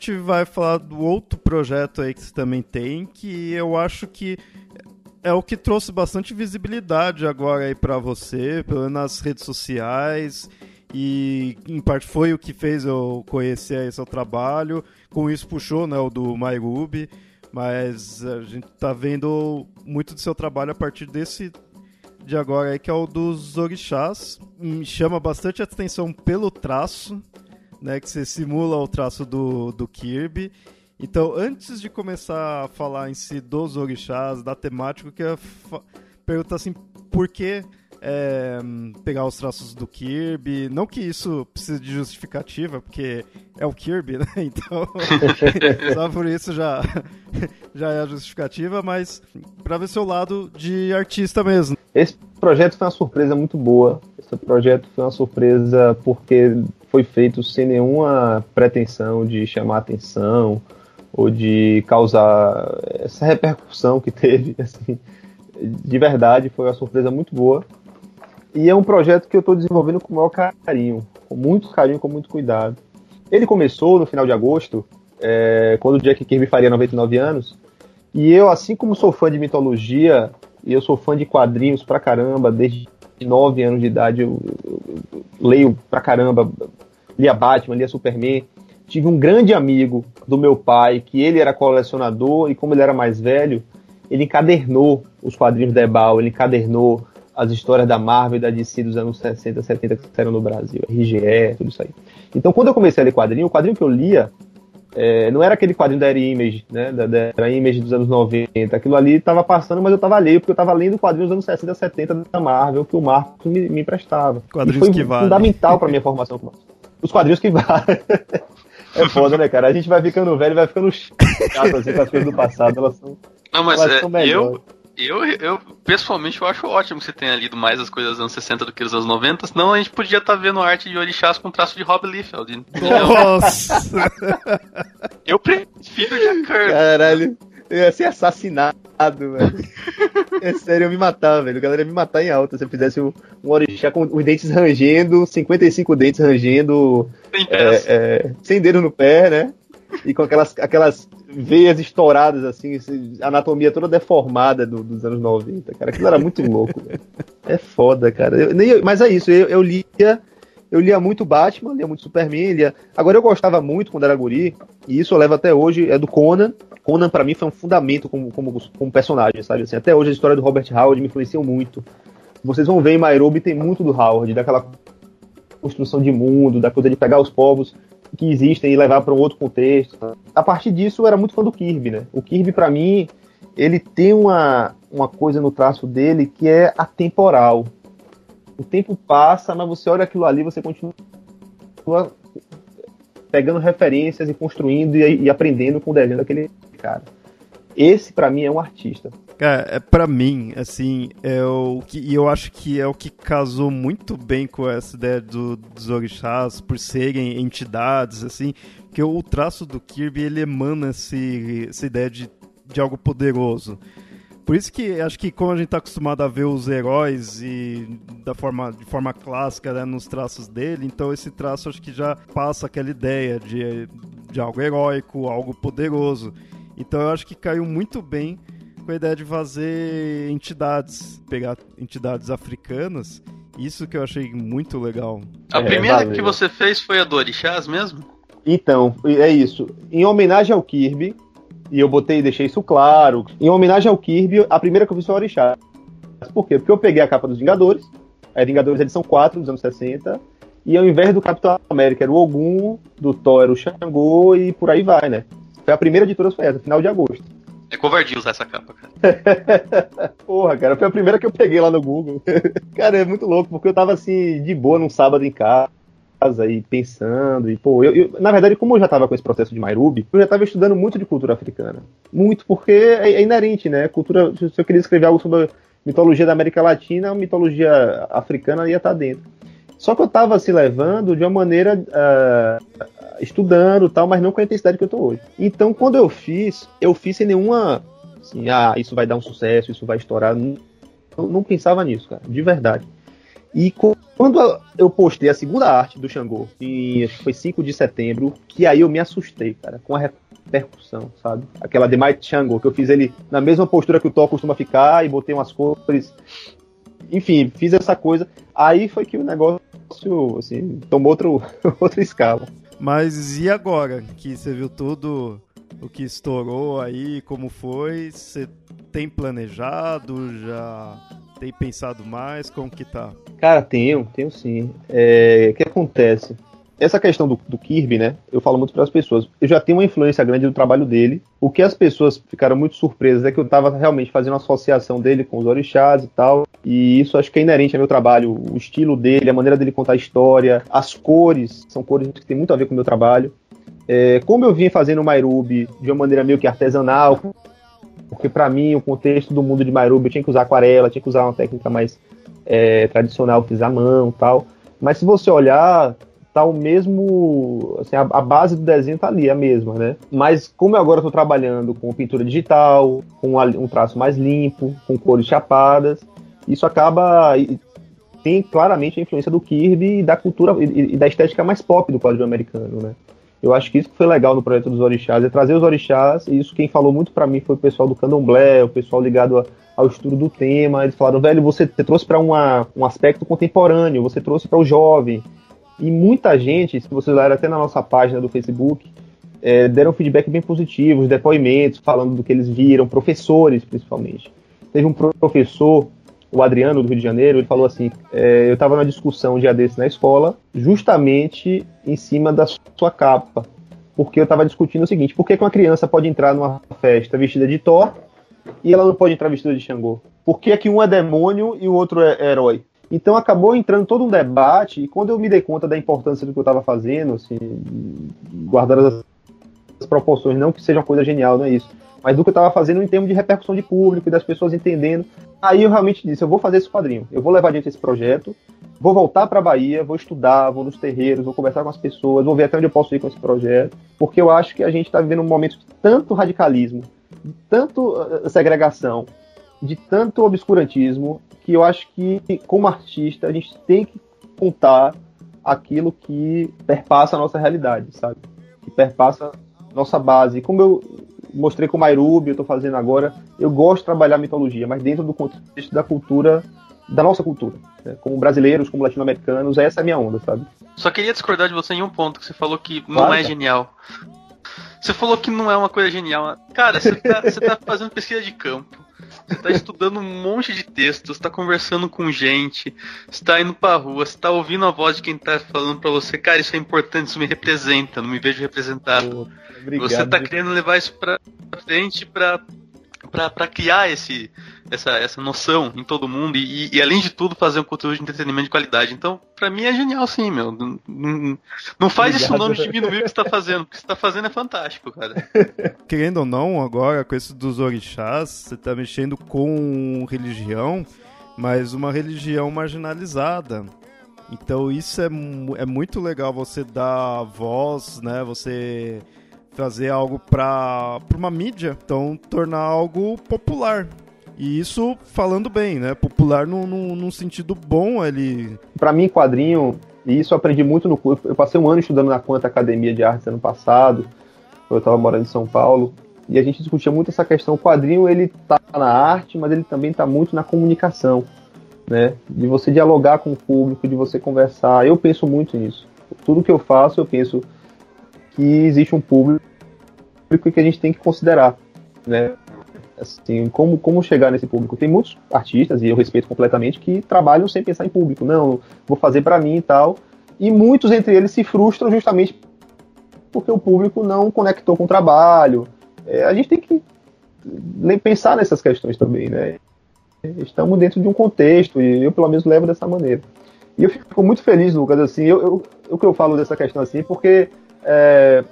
Gente vai falar do outro projeto aí que você também tem, que eu acho que é o que trouxe bastante visibilidade agora aí para você, pelo menos nas redes sociais, e em parte foi o que fez eu conhecer aí seu trabalho. Com isso puxou, né, o do MyRuby, mas a gente tá vendo muito do seu trabalho a partir desse de agora aí, que é o dos orixás. Me chama bastante atenção pelo traço, né, que você simula o traço do, do Kirby. Então, antes de começar a falar em si dos orixás, da temática, eu queria perguntar assim, por que é, pegar os traços do Kirby? Não que isso precise de justificativa, porque é o Kirby, né? Então, só por isso já, já é a justificativa, mas para ver seu lado de artista mesmo. Esse projeto foi uma surpresa muito boa. Esse projeto foi uma surpresa porque foi feito sem nenhuma pretensão de chamar atenção ou de causar essa repercussão que teve. Assim, de verdade, foi uma surpresa muito boa. E é um projeto que eu estou desenvolvendo com o maior carinho, com muito carinho, com muito cuidado. Ele começou no final de agosto, é, quando o Jack Kirby faria 99 anos, e eu, assim como sou fã de mitologia, e eu sou fã de quadrinhos pra caramba, desde 9 anos de idade eu, eu, eu leio pra caramba, lia Batman, lia Superman. Tive um grande amigo do meu pai, que ele era colecionador, e como ele era mais velho, ele encadernou os quadrinhos da Ebal, ele encadernou as histórias da Marvel e da DC dos anos 60, 70 que saíram no Brasil, RGE, tudo isso aí. Então, quando eu comecei a ler quadrinho, o quadrinho que eu lia é, não era aquele quadrinho da Era Image, né, da, da Image dos anos 90. Aquilo ali estava passando, mas eu estava lendo, porque eu estava lendo quadrinhos dos anos 60, 70 da Marvel, que o Marcos me, me emprestava. Quadrinhos e foi que fundamental para minha formação. Os quadrinhos que valem. é foda, né, cara? A gente vai ficando velho, vai ficando chato assim, com as coisas do passado. Elas são, não, mas elas é, são eu, eu, eu, pessoalmente, eu acho ótimo que você tenha lido mais as coisas dos anos 60 do que dos anos 90, senão a gente podia estar tá vendo arte de orixás com traço de Rob Liefeld. Nossa! eu prefiro Jack Kirby. Caralho, eu ia ser assassinado, velho. É sério, eu me matar, velho. A galera ia me matar em alta se eu fizesse um, um orixá com os dentes rangendo, 55 dentes rangendo. Sem, é, é, sem dedo no pé, né? E com aquelas, aquelas veias estouradas, assim, anatomia toda deformada do, dos anos 90, cara. Aquilo era muito louco. É foda, cara. Eu, nem, mas é isso, eu, eu lia. Eu lia muito Batman, lia muito Superman, lia... Agora eu gostava muito quando era guri, e isso eu levo até hoje, é do Conan. Conan para mim foi um fundamento como, como, como personagem, sabe? Assim, até hoje a história do Robert Howard me influenciou muito. Vocês vão ver em Nairobi tem muito do Howard, daquela construção de mundo, da coisa de pegar os povos que existem e levar para um outro contexto. A partir disso, eu era muito fã do Kirby, né? O Kirby, para mim, ele tem uma, uma coisa no traço dele que é atemporal. O tempo passa, mas você olha aquilo ali, você continua pegando referências e construindo e, e aprendendo com o desenho daquele cara. Esse, para mim, é um artista. Cara, é, pra mim, assim, é o que, e eu acho que é o que casou muito bem com essa ideia do, dos orixás, por serem entidades, assim, que o traço do Kirby, ele emana esse, essa ideia de, de algo poderoso. Por isso que acho que como a gente está acostumado a ver os heróis e da forma, de forma clássica né, nos traços dele, então esse traço acho que já passa aquela ideia de, de algo heróico, algo poderoso. Então eu acho que caiu muito bem com a ideia de fazer entidades, pegar entidades africanas. Isso que eu achei muito legal. A é, primeira valeu. que você fez foi a do Orixás mesmo? Então, é isso. Em homenagem ao Kirby, e eu botei, deixei isso claro. Em homenagem ao Kirby, a primeira que eu fiz foi o Orixá. Por quê? Porque eu peguei a capa dos Vingadores, a Vingadores edição 4 dos anos 60, e ao invés do Capitão América era o Ogum, do Thor era o Xangô e por aí vai, né? Foi a primeira editora foi essa, final de agosto. É covardia usar essa capa, cara. Porra, cara, foi a primeira que eu peguei lá no Google. cara, é muito louco, porque eu tava assim, de boa num sábado em casa e pensando. E, pô, eu, eu, na verdade, como eu já estava com esse processo de Mairubi, eu já estava estudando muito de cultura africana. Muito, porque é, é, inerente, né? Cultura, se eu queria escrever algo sobre a mitologia da América Latina, a mitologia africana ia estar tá dentro. Só que eu estava se levando de uma maneira uh, estudando tal, mas não com a intensidade que eu estou hoje. Então, quando eu fiz, eu fiz sem nenhuma. Assim, ah, isso vai dar um sucesso, isso vai estourar. Não, não pensava nisso, cara, de verdade. E quando eu postei a segunda arte do Xangô, e foi 5 de setembro, que aí eu me assustei, cara, com a repercussão, sabe? Aquela The Might Xangô, que eu fiz ele na mesma postura que o Thor costuma ficar, e botei umas cores. Enfim, fiz essa coisa. Aí foi que o negócio, assim, tomou outro, outra escala. Mas e agora que você viu tudo o que estourou aí, como foi? Você tem planejado? Já tem pensado mais? Como que tá? Cara, tenho, tenho sim. É, o que acontece? Essa questão do, do Kirby, né? Eu falo muito para as pessoas. Eu já tenho uma influência grande do trabalho dele. O que as pessoas ficaram muito surpresas é que eu estava realmente fazendo uma associação dele com os orixás e tal. E isso acho que é inerente ao meu trabalho. O estilo dele, a maneira dele contar a história, as cores, são cores que tem muito a ver com o meu trabalho. É, como eu vim fazendo o Mairubi de uma maneira meio que artesanal, porque para mim o contexto do mundo de Mairubi eu tinha que usar aquarela, tinha que usar uma técnica mais é, tradicional, fiz à mão tal. Mas se você olhar, tá o mesmo. Assim, a, a, base do desenho tá ali, a mesma, né? Mas como eu agora estou trabalhando com pintura digital, com um traço mais limpo, com cores chapadas, isso acaba. Tem claramente a influência do Kirby e da cultura e, e da estética mais pop do quadrinho americano, né? Eu acho que isso que foi legal no projeto dos orixás, é trazer os orixás, e isso quem falou muito para mim foi o pessoal do candomblé, o pessoal ligado a, ao estudo do tema. Eles falaram, velho, você, você trouxe para um aspecto contemporâneo, você trouxe para o jovem. E muita gente, se vocês olharem até na nossa página do Facebook, é, deram feedback bem positivos, depoimentos, falando do que eles viram, professores principalmente. Teve um professor, o Adriano do Rio de Janeiro, ele falou assim: é, eu estava numa discussão um dia desse na escola, justamente em cima da sua capa. Porque eu estava discutindo o seguinte: por que uma criança pode entrar numa festa vestida de Thor e ela não pode entrar vestida de Xangô? Por que, que um é demônio e o outro é herói? Então acabou entrando todo um debate, e quando eu me dei conta da importância do que eu estava fazendo, assim, guardando as proporções, não que seja uma coisa genial, não é isso, mas do que eu estava fazendo em termos de repercussão de público e das pessoas entendendo, aí eu realmente disse, eu vou fazer esse quadrinho, eu vou levar adiante esse projeto, vou voltar para a Bahia, vou estudar, vou nos terreiros, vou conversar com as pessoas, vou ver até onde eu posso ir com esse projeto, porque eu acho que a gente está vivendo um momento de tanto radicalismo, de tanto uh, segregação, de tanto obscurantismo, que eu acho que, como artista, a gente tem que contar aquilo que perpassa a nossa realidade, sabe? Que perpassa nossa base. Como eu mostrei com o Mairubi, eu estou fazendo agora, eu gosto de trabalhar mitologia, mas dentro do contexto da cultura, da nossa cultura. Né? Como brasileiros, como latino-americanos, essa é a minha onda, sabe? Só queria discordar de você em um ponto, que você falou que claro, não é genial. Você falou que não é uma coisa genial. Cara, você tá, você tá fazendo pesquisa de campo. Você tá estudando um monte de textos, está conversando com gente, está indo pra rua, você tá ouvindo a voz de quem tá falando para você, cara, isso é importante, isso me representa, não me vejo representado. Obrigado. Você tá querendo levar isso pra frente pra, pra, pra criar esse, essa, essa noção em todo mundo e, e, além de tudo, fazer um conteúdo de entretenimento de qualidade. Então, para mim é genial sim, meu. Não, não, não faz Obrigado. isso não de diminuir o que você tá fazendo. O que você tá fazendo é fantástico, cara. Querendo ou não, agora, com esse dos orixás, você tá mexendo com religião, mas uma religião marginalizada. Então isso é, é muito legal você dar voz, né? Você fazer algo para uma mídia, então tornar algo popular. E isso falando bem, né? Popular num, num sentido bom ali. Para mim, quadrinho, e isso eu aprendi muito no curso. Eu passei um ano estudando na Quanta Academia de Artes ano passado, eu estava morando em São Paulo, e a gente discutia muito essa questão. O quadrinho, ele tá na arte, mas ele também tá muito na comunicação, né? De você dialogar com o público, de você conversar. Eu penso muito nisso. Tudo que eu faço, eu penso que existe um público que a gente tem que considerar, né? Assim, como, como chegar nesse público. Tem muitos artistas, e eu respeito completamente, que trabalham sem pensar em público. Não, vou fazer para mim e tal. E muitos entre eles se frustram justamente porque o público não conectou com o trabalho. É, a gente tem que pensar nessas questões também, né? Estamos dentro de um contexto e eu, pelo menos, levo dessa maneira. E eu fico muito feliz, Lucas, assim, eu, eu, o que eu falo dessa questão assim, porque é,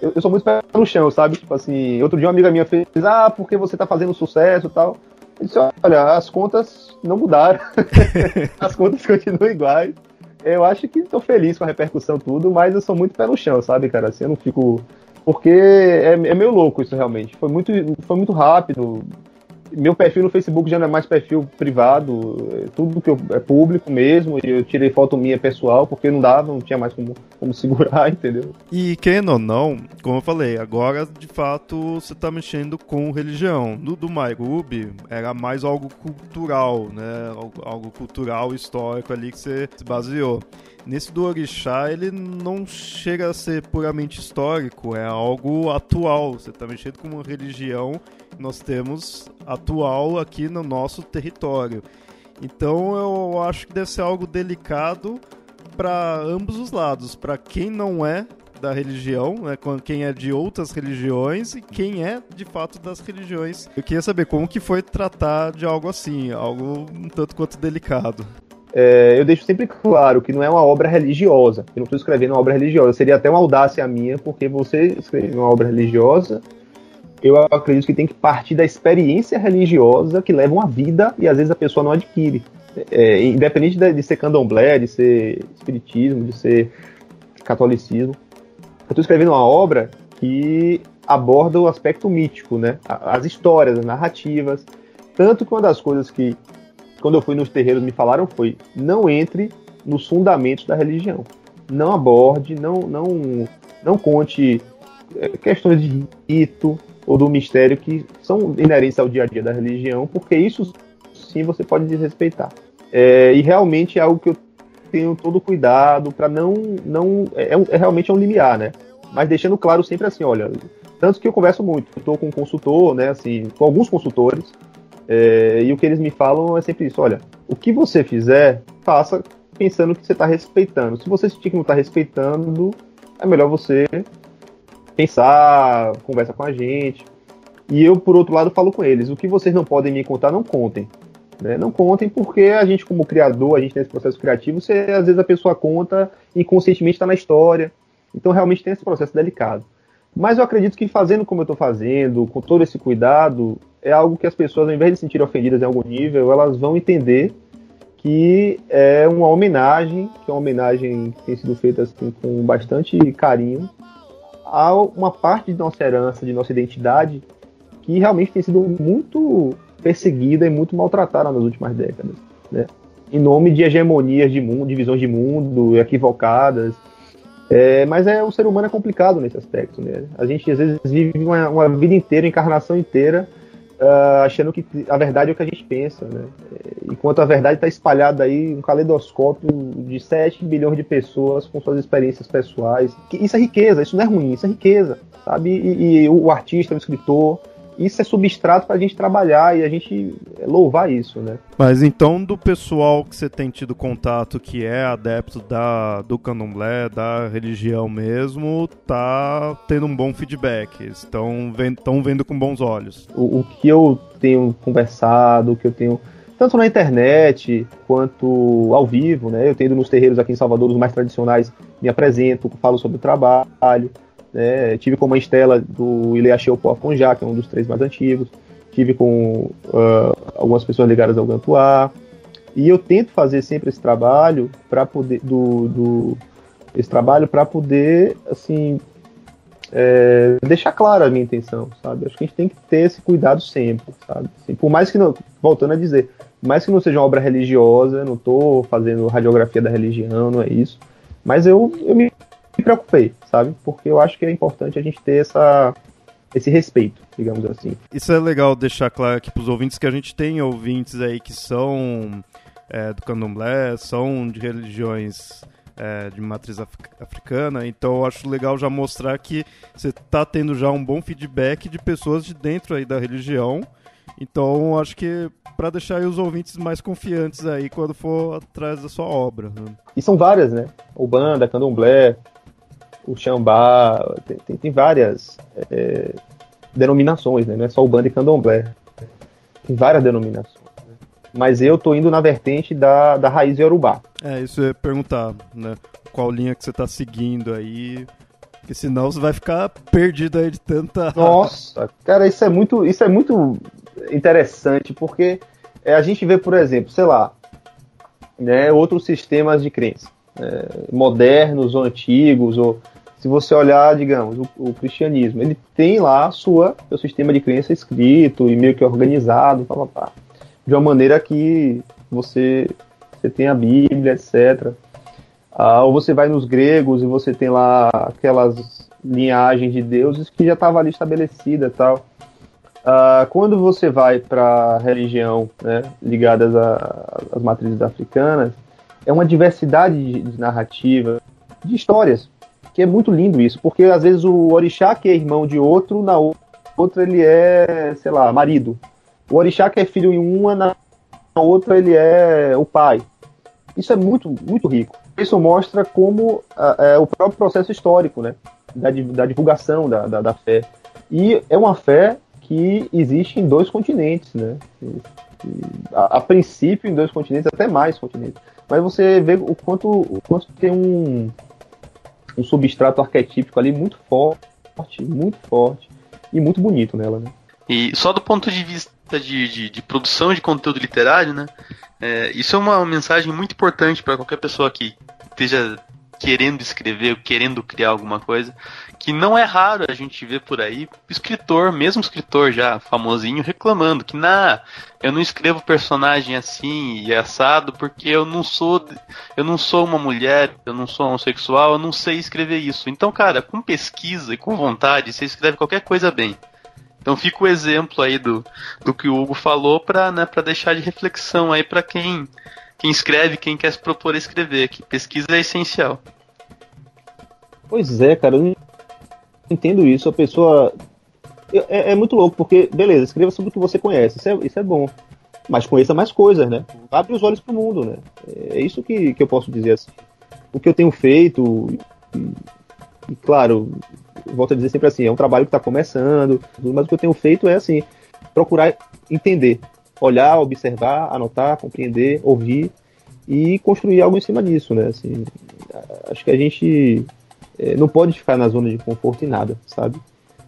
eu, eu, sou muito pé no chão, sabe? Tipo assim, outro dia uma amiga minha fez, ah, porque você tá fazendo sucesso e tal. Eu disse, olha, as contas não mudaram. as contas continuam iguais. Eu acho que estou feliz com a repercussão tudo, mas eu sou muito pé no chão, sabe, cara? Assim, eu não fico. Porque é, é meio louco isso realmente. Foi muito, foi muito rápido meu perfil no Facebook já não é mais perfil privado, é tudo que eu, é público mesmo, e eu tirei foto minha pessoal, porque não dava, não tinha mais como, como segurar, entendeu? E quem ou não, como eu falei, agora de fato você tá mexendo com religião. No do MyRuby era mais algo cultural, né? Algo, algo cultural, histórico ali que você se baseou. Nesse do Orixá, ele não chega a ser puramente histórico, é algo atual. Você está mexendo com uma religião nós temos atual aqui no nosso território. Então eu acho que deve ser algo delicado para ambos os lados, para quem não é da religião, né, quem é de outras religiões e quem é de fato das religiões. Eu queria saber como que foi tratar de algo assim, algo um tanto quanto delicado é, eu deixo sempre claro que não é uma obra religiosa. Eu não estou escrevendo uma obra religiosa. Seria até uma audácia minha, porque você escrever uma obra religiosa, eu acredito que tem que partir da experiência religiosa que leva uma vida e às vezes a pessoa não adquire. É, independente de, de ser candomblé, de ser espiritismo, de ser catolicismo. Eu estou escrevendo uma obra que aborda o aspecto mítico, né? As histórias, as narrativas. Tanto que uma das coisas que quando eu fui nos terreiros me falaram foi: não entre nos fundamentos da religião. Não aborde, não, não, não conte é, questões de rito ou do mistério que são inerentes ao dia a dia da religião, porque isso sim você pode desrespeitar. É, e realmente é algo que eu tenho todo cuidado para não. não é, é, é, realmente é um limiar, né? Mas deixando claro sempre assim: olha, tanto que eu converso muito, estou com um consultor, né? Assim, com alguns consultores é, e o que eles me falam é sempre isso: olha, o que você fizer, faça pensando que você está respeitando. Se você sentir que não está respeitando, é melhor você pensar, conversa com a gente. E eu, por outro lado, falo com eles: o que vocês não podem me contar, não contem. Né? Não contem porque a gente, como criador, a gente nesse processo criativo, você, às vezes a pessoa conta inconscientemente está na história. Então, realmente tem esse processo delicado. Mas eu acredito que fazendo como eu estou fazendo, com todo esse cuidado, é algo que as pessoas, ao invés de se sentirem ofendidas em algum nível, elas vão entender que é uma homenagem, que é uma homenagem que tem sido feita assim, com bastante carinho a uma parte de nossa herança, de nossa identidade, que realmente tem sido muito perseguida e muito maltratada nas últimas décadas, né? Em nome de hegemonias de mundo, de visões de mundo equivocadas, é, mas é o ser humano é complicado nesse aspecto, né? A gente às vezes vive uma, uma vida inteira, encarnação inteira, uh, achando que a verdade é o que a gente pensa, né? É, enquanto a verdade está espalhada aí, um caleidoscópio de 7 bilhões de pessoas com suas experiências pessoais. Isso é riqueza, isso não é ruim, isso é riqueza, sabe? E, e o artista, o escritor, isso é substrato para a gente trabalhar e a gente louvar isso, né? Mas então, do pessoal que você tem tido contato, que é adepto da, do candomblé, da religião mesmo, tá tendo um bom feedback, estão vendo, vendo com bons olhos. O, o que eu tenho conversado, o que eu tenho tanto na internet quanto ao vivo, né? Eu tenho ido nos terreiros aqui em Salvador, os mais tradicionais, me apresento, falo sobre o trabalho. Né? Tive com uma estela do Ileacheu Poafonjá, que é um dos três mais antigos. Tive com uh, algumas pessoas ligadas ao Gantuá. E eu tento fazer sempre esse trabalho para poder do, do, esse trabalho para poder assim é, deixar clara a minha intenção, sabe? Acho que a gente tem que ter esse cuidado sempre, sabe? Assim, por mais que não, voltando a dizer, mais que não seja uma obra religiosa, não estou fazendo radiografia da religião, não é isso. Mas eu, eu me preocupei, sabe? Porque eu acho que é importante a gente ter essa, esse respeito, digamos assim. Isso é legal deixar claro aqui para os ouvintes que a gente tem ouvintes aí que são é, do candomblé, são de religiões é, de matriz af africana, então eu acho legal já mostrar que você está tendo já um bom feedback de pessoas de dentro aí da religião. Então acho que para deixar os ouvintes mais confiantes aí quando for atrás da sua obra. Né? E são várias, né? O banda, candomblé, o Xambá, tem, tem, tem várias é, denominações, né? Não é só o banda e candomblé. Tem várias denominações. Né? Mas eu tô indo na vertente da, da raiz iorubá. É, isso eu ia perguntar, né? Qual linha que você tá seguindo aí? Porque senão você vai ficar perdido aí de tanta. Nossa, cara, isso é muito, isso é muito interessante, porque é, a gente vê, por exemplo, sei lá, né, outros sistemas de crença, é, modernos ou antigos, ou se você olhar, digamos, o, o, cristianismo, ele tem lá sua, seu sistema de crença escrito e meio que organizado, pá, pá, pá, de uma maneira que você, você tem a Bíblia, etc. Ah, ou você vai nos gregos e você tem lá aquelas linhagens de deuses que já estava ali estabelecida tal. Ah, quando você vai para religião né, ligadas às matrizes africanas, é uma diversidade de, de narrativa, de histórias que é muito lindo isso, porque às vezes o orixá que é irmão de outro, na outra ele é, sei lá, marido. O orixá que é filho em uma, na outra ele é o pai. Isso é muito, muito rico. Isso mostra como é, o próprio processo histórico, né, da, da divulgação da, da, da, fé. E é uma fé que existe em dois continentes, né? A, a princípio em dois continentes, até mais continentes. Mas você vê o quanto, o quanto tem um, um substrato arquetípico ali muito forte, muito forte e muito bonito nela, né? E só do ponto de vista de, de, de produção de conteúdo literário, né? É, isso é uma mensagem muito importante para qualquer pessoa que esteja querendo escrever, querendo criar alguma coisa, que não é raro a gente ver por aí escritor, mesmo escritor já famosinho, reclamando que na eu não escrevo personagem assim e assado porque eu não sou eu não sou uma mulher, eu não sou homossexual, eu não sei escrever isso. Então, cara, com pesquisa e com vontade, você escreve qualquer coisa bem. Então fica o exemplo aí do, do que o Hugo falou para né, deixar de reflexão aí para quem quem escreve, quem quer se propor a escrever, que pesquisa é essencial. Pois é, cara, eu não entendo isso. A pessoa. É, é muito louco, porque, beleza, escreva sobre o que você conhece, isso é, isso é bom. Mas conheça mais coisas, né? Abre os olhos pro mundo, né? É isso que, que eu posso dizer assim. O que eu tenho feito, e, e claro, volto a dizer sempre assim, é um trabalho que está começando, mas o que eu tenho feito é assim, procurar entender olhar, observar, anotar, compreender, ouvir e construir algo em cima disso, né? Assim, acho que a gente é, não pode ficar na zona de conforto em nada, sabe?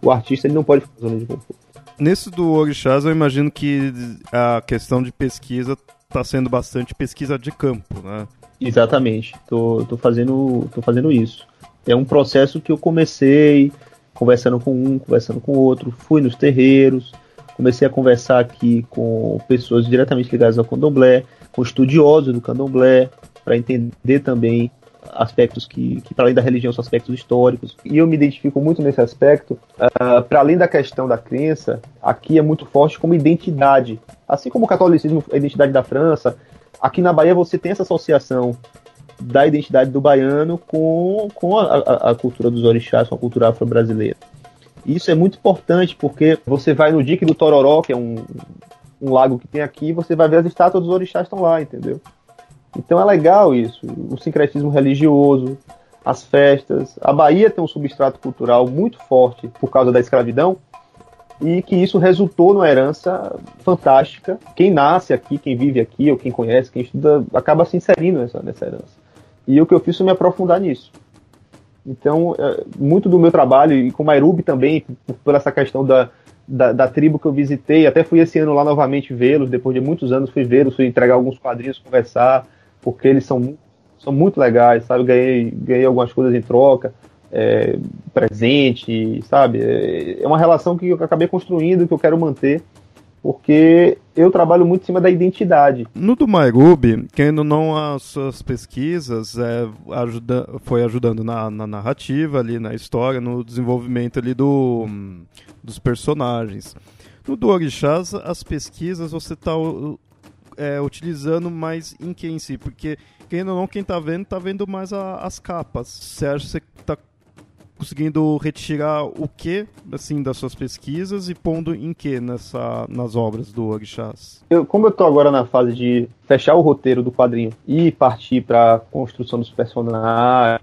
O artista ele não pode ficar na zona de conforto. Nesse do Orixás, eu imagino que a questão de pesquisa está sendo bastante pesquisa de campo, né? Exatamente. Tô, tô, fazendo, tô fazendo isso. É um processo que eu comecei conversando com um, conversando com outro, fui nos terreiros, comecei a conversar aqui com pessoas diretamente ligadas ao candomblé, com estudiosos do candomblé, para entender também aspectos que, que para além da religião, são aspectos históricos. E eu me identifico muito nesse aspecto. Uh, ah, para além da questão da crença, aqui é muito forte como identidade. Assim como o catolicismo é a identidade da França, aqui na Bahia você tem essa associação da identidade do baiano com, com a, a, a cultura dos orixás, com a cultura afro-brasileira. E isso é muito importante porque você vai no dique do Tororó, que é um, um lago que tem aqui, você vai ver as estátuas dos orixás estão lá, entendeu? Então é legal isso, o sincretismo religioso, as festas. A Bahia tem um substrato cultural muito forte por causa da escravidão e que isso resultou numa herança fantástica. Quem nasce aqui, quem vive aqui, ou quem conhece, quem estuda, acaba se inserindo nessa, nessa herança. E o que eu fiz foi me aprofundar nisso. Então, é, muito do meu trabalho, e com Mairubi também, por essa questão da, da, da, tribo que eu visitei, até fui esse ano lá novamente vê-los, depois de muitos anos fui vê-los, fui entregar alguns quadrinhos, conversar, porque eles são, são muito legais, sabe? Ganhei, ganhei algumas coisas em troca, é, presente, sabe? É, é uma relação que eu acabei construindo, que eu quero manter, porque eu trabalho muito em cima da identidade. No do MyRuby, quem não as suas pesquisas é, ajuda, foi ajudando na, na, narrativa ali, na história, no desenvolvimento ali do, dos personagens. No do Orixás, as pesquisas você está é, utilizando mais em quem em si, porque quem ou não, quem está vendo, está vendo mais a, as capas. Você acha que você está conseguindo retirar o que assim das suas pesquisas e pondo em que nessa nas obras do Orixás? Eu, como eu estou agora na fase de fechar o roteiro do quadrinho e partir para a construção dos personagens,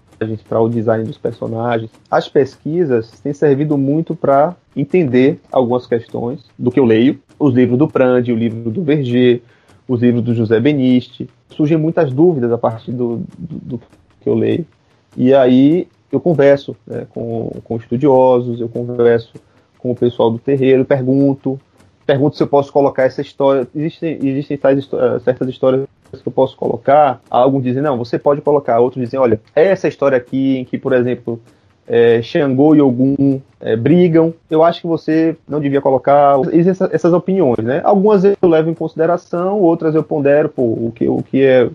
para o design dos personagens, as pesquisas têm servido muito para entender algumas questões do que eu leio, os livros do Prandi, o livro do Verger, os livros do José Beniste. Surgem muitas dúvidas a partir do, do, do que eu leio. E aí eu converso né, com, com estudiosos, eu converso com o pessoal do terreiro, pergunto, pergunto se eu posso colocar essa história. Existem, existem tais, eh, certas histórias que eu posso colocar. Alguns dizem, não, você pode colocar. Outros dizem, olha, essa história aqui em que, por exemplo, é, Xangô e Ogum é, brigam, eu acho que você não devia colocar. Existem essas opiniões, né? Algumas eu levo em consideração, outras eu pondero pô, o, que, o que é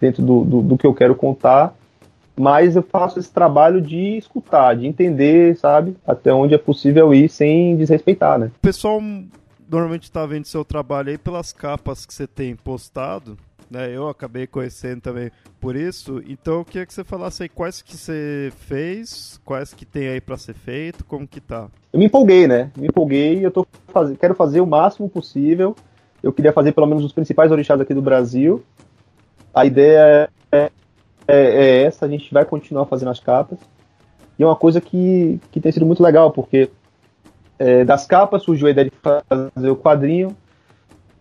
dentro do, do, do que eu quero contar mas eu faço esse trabalho de escutar, de entender, sabe, até onde é possível ir sem desrespeitar, né? O pessoal normalmente está vendo seu trabalho aí pelas capas que você tem postado, né? Eu acabei conhecendo também por isso. Então eu queria que você falasse aí quais que você fez, quais que tem aí para ser feito, como que tá. Eu me empolguei, né? Me empolguei eu tô faz... quero fazer o máximo possível. Eu queria fazer pelo menos os principais orixás aqui do Brasil. A ideia é é, é, essa, a gente vai continuar fazendo as capas. E é uma coisa que, que tem sido muito legal, porque é, das capas surgiu a ideia de fazer o quadrinho.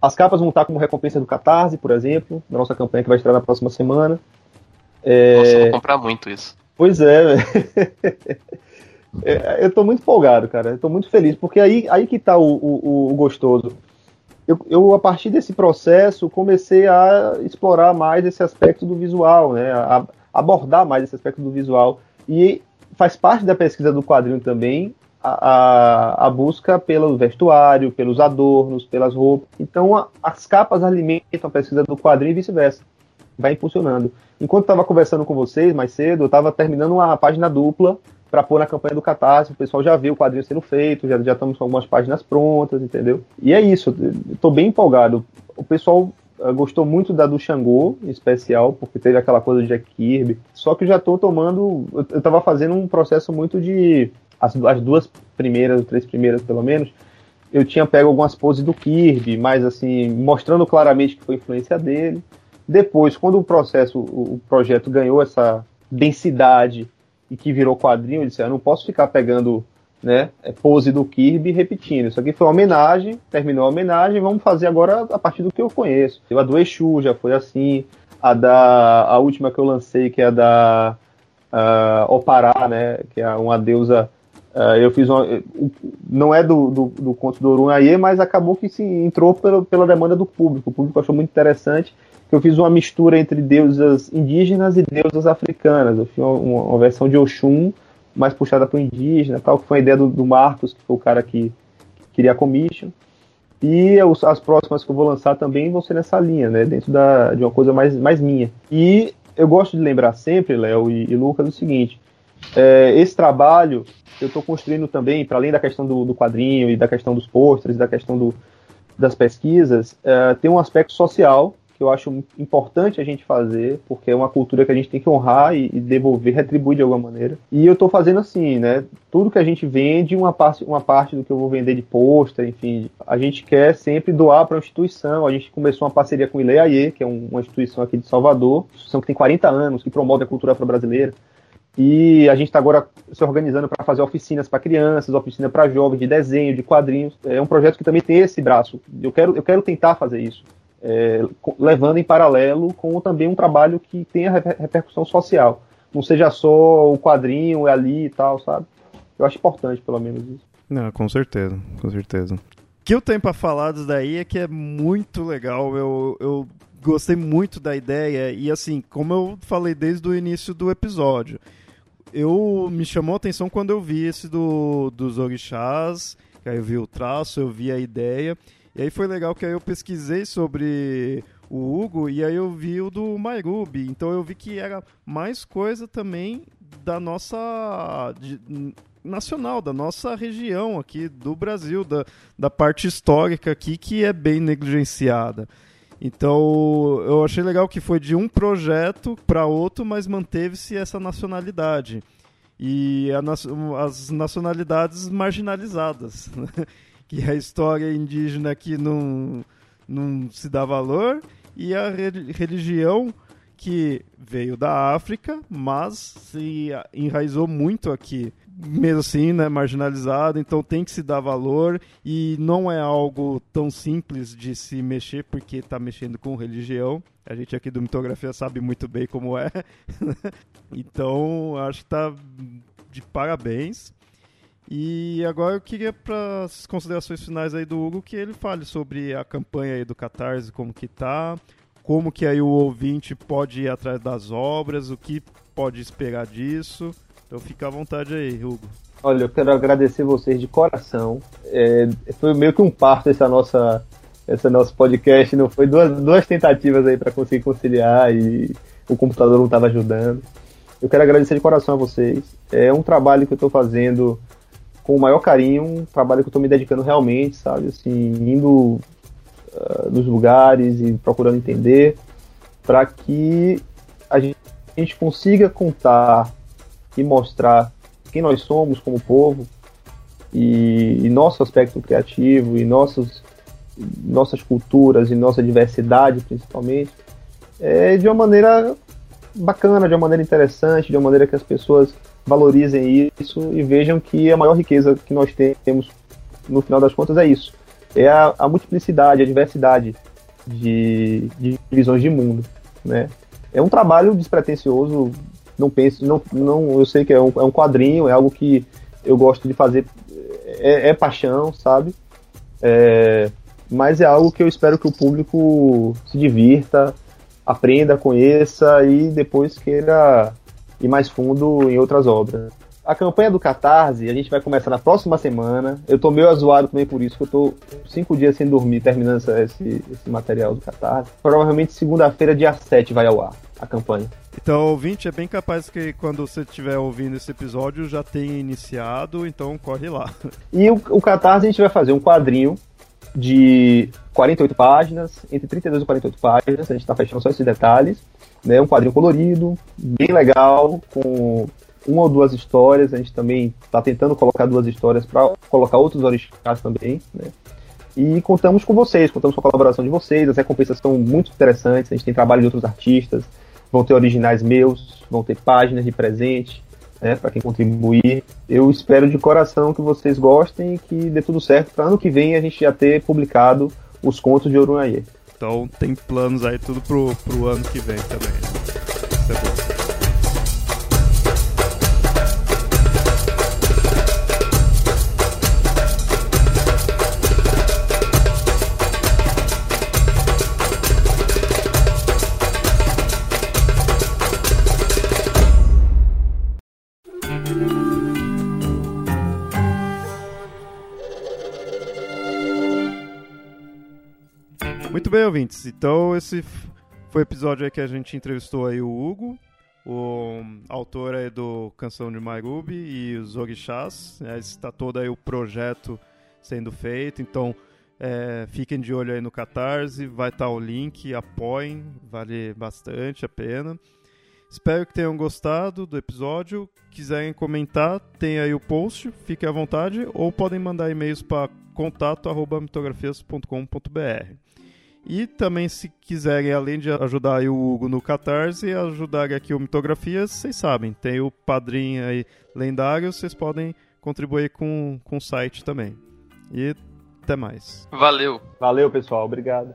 As capas vão estar como recompensa do Catarse, por exemplo, da nossa campanha que vai estrear na próxima semana. É... Nossa, vou comprar muito isso. Pois é, é eu estou muito empolgado, cara. Eu tô muito feliz, porque aí, aí que está o, o, o gostoso eu, eu, a partir desse processo, comecei a explorar mais esse aspecto do visual, né? A, abordar mais esse aspecto do visual. E faz parte da pesquisa do quadrinho também a, a, a busca pelo vestuário, pelos adornos, pelas roupas. Então, a, as capas alimentam a pesquisa do quadrinho e vice-versa. Vai impulsionando. Enquanto estava conversando com vocês mais cedo, eu estava terminando uma página dupla para pôr na campanha do Catarse. O pessoal já viu o quadrinho sendo feito, já, já estamos com algumas páginas prontas, entendeu? E é isso, estou bem empolgado. O pessoal uh, gostou muito da do Xangô, em especial, porque teve aquela coisa de Jack Kirby. Só que já estou tomando. Eu estava fazendo um processo muito de. As, as duas primeiras, as três primeiras pelo menos, eu tinha pego algumas poses do Kirby, mas assim, mostrando claramente que foi influência dele. Depois, quando o processo, o projeto ganhou essa densidade e que virou quadrinho, eu disse, eu não posso ficar pegando né, é, pose do Kirby repetindo. Isso aqui foi uma homenagem, terminou a homenagem, vamos fazer agora a partir do que eu conheço. A do Exu já foi assim, a da a última que eu lancei, que é a da uh, Opará, né, que é uma deusa Uh, eu fiz uma. Não é do, do, do conto do Orunhaê, mas acabou que se entrou pela, pela demanda do público. O público achou muito interessante eu fiz uma mistura entre deusas indígenas e deusas africanas. Eu fiz uma, uma versão de Oxum mais puxada para o indígena, tal, que foi a ideia do, do, Marcos, que foi o cara que, que queria a commission. E os, as próximas que eu vou lançar também vão ser nessa linha, né, dentro da, de uma coisa mais, mais minha. E eu gosto de lembrar sempre, Léo e, e Lucas, o seguinte: é, esse trabalho eu estou construindo também, para além da questão do, do, quadrinho e da questão dos pôsteres, da questão do, das pesquisas, é, tem um aspecto social que eu acho importante a gente fazer, porque é uma cultura que a gente tem que honrar e, e devolver, retribuir de alguma maneira. E eu estou fazendo assim, né? Tudo que a gente vende, uma parte, uma parte do que eu vou vender de pôster, enfim, a gente quer sempre doar para a instituição. A gente começou uma parceria com o Ileaie, que é uma instituição aqui de Salvador, instituição que tem 40 anos, que promove a cultura afro-brasileira. E a gente está agora se organizando para fazer oficinas para crianças, oficina para jovens de desenho, de quadrinhos. É um projeto que também tem esse braço. Eu quero, eu quero tentar fazer isso, é, levando em paralelo com também um trabalho que tenha repercussão social. Não seja só o quadrinho, é ali e tal, sabe? Eu acho importante, pelo menos, isso. Não, com certeza, com certeza. O que eu tenho para falar disso daí é que é muito legal. Eu, eu gostei muito da ideia e, assim, como eu falei desde o início do episódio eu me chamou a atenção quando eu vi esse do, dos orixás, aí eu vi o traço, eu vi a ideia, e aí foi legal que aí eu pesquisei sobre o Hugo e aí eu vi o do Mairubi, então eu vi que era mais coisa também da nossa de, nacional, da nossa região aqui do Brasil, da, da parte histórica aqui que é bem negligenciada. Então, eu achei legal que foi de um projeto para outro, mas manteve-se essa nacionalidade. E a, as nacionalidades marginalizadas. Né? que a história indígena que não, não se dá valor e a religião que veio da África, mas se enraizou muito aqui mesmo assim, né, marginalizado, então tem que se dar valor e não é algo tão simples de se mexer porque está mexendo com religião. A gente aqui do Mitografia sabe muito bem como é. então, acho que está de parabéns. E agora eu queria para as considerações finais aí do Hugo que ele fale sobre a campanha aí do Catarse, como que tá, como que aí o ouvinte pode ir atrás das obras, o que pode esperar disso. Então fica à vontade aí, Hugo. Olha, eu quero agradecer vocês de coração. É, foi meio que um parto essa nossa, essa nosso podcast. Não foi duas, duas tentativas aí para conseguir conciliar e o computador não estava ajudando. Eu quero agradecer de coração a vocês. É um trabalho que eu estou fazendo com o maior carinho, um trabalho que eu estou me dedicando realmente, sabe? Assim, indo uh, nos lugares e procurando entender para que a gente, a gente consiga contar e mostrar quem nós somos como povo e, e nosso aspecto criativo e nossos, nossas culturas e nossa diversidade principalmente é, de uma maneira bacana, de uma maneira interessante, de uma maneira que as pessoas valorizem isso e vejam que a maior riqueza que nós temos no final das contas é isso. É a, a multiplicidade, a diversidade de, de visões de mundo, né? É um trabalho despretensioso, não penso, não, não, eu sei que é um, é um quadrinho, é algo que eu gosto de fazer, é, é paixão, sabe? É, mas é algo que eu espero que o público se divirta, aprenda, conheça e depois queira ir mais fundo em outras obras. A campanha do Catarse, a gente vai começar na próxima semana. Eu tô meio azoado também por isso, que eu tô cinco dias sem dormir terminando esse, esse material do Catarse. Provavelmente segunda-feira, dia 7, vai ao ar a campanha. Então, ouvinte, é bem capaz que quando você estiver ouvindo esse episódio já tenha iniciado, então corre lá. E o, o Catarse a gente vai fazer um quadrinho de 48 páginas, entre 32 e 48 páginas, a gente está fechando só esses detalhes, né? Um quadrinho colorido, bem legal, com uma ou duas histórias, a gente também está tentando colocar duas histórias para colocar outros orixás também, né? E contamos com vocês, contamos com a colaboração de vocês, as recompensas são muito interessantes, a gente tem trabalho de outros artistas, vão ter originais meus, vão ter páginas de presente, né, para quem contribuir. Eu espero de coração que vocês gostem e que dê tudo certo para ano que vem a gente já ter publicado os contos de Orunaie. Então tem planos aí tudo pro, pro ano que vem também. Isso é bom. Bem, ouvintes. Então, esse foi o episódio aí que a gente entrevistou aí o Hugo, o autor aí do Canção de Mairubi e os Orixás. Está todo aí o projeto sendo feito. Então, É, fiquem de olho aí no Catarse, vai estar tá o link, apoiem, vale bastante a pena. Espero que tenham gostado do episódio. Quiserem comentar, tem aí o post, fiquem à vontade, ou podem mandar e-mails para contato@mitografias.com.br. E também, se quiserem, além de ajudar o Hugo no Catarse, ajudar aqui o Mitografias, vocês sabem, tem o padrinho aí lendário, vocês podem contribuir com, com o site também. E até mais. Valeu. Valeu, pessoal. Obrigado.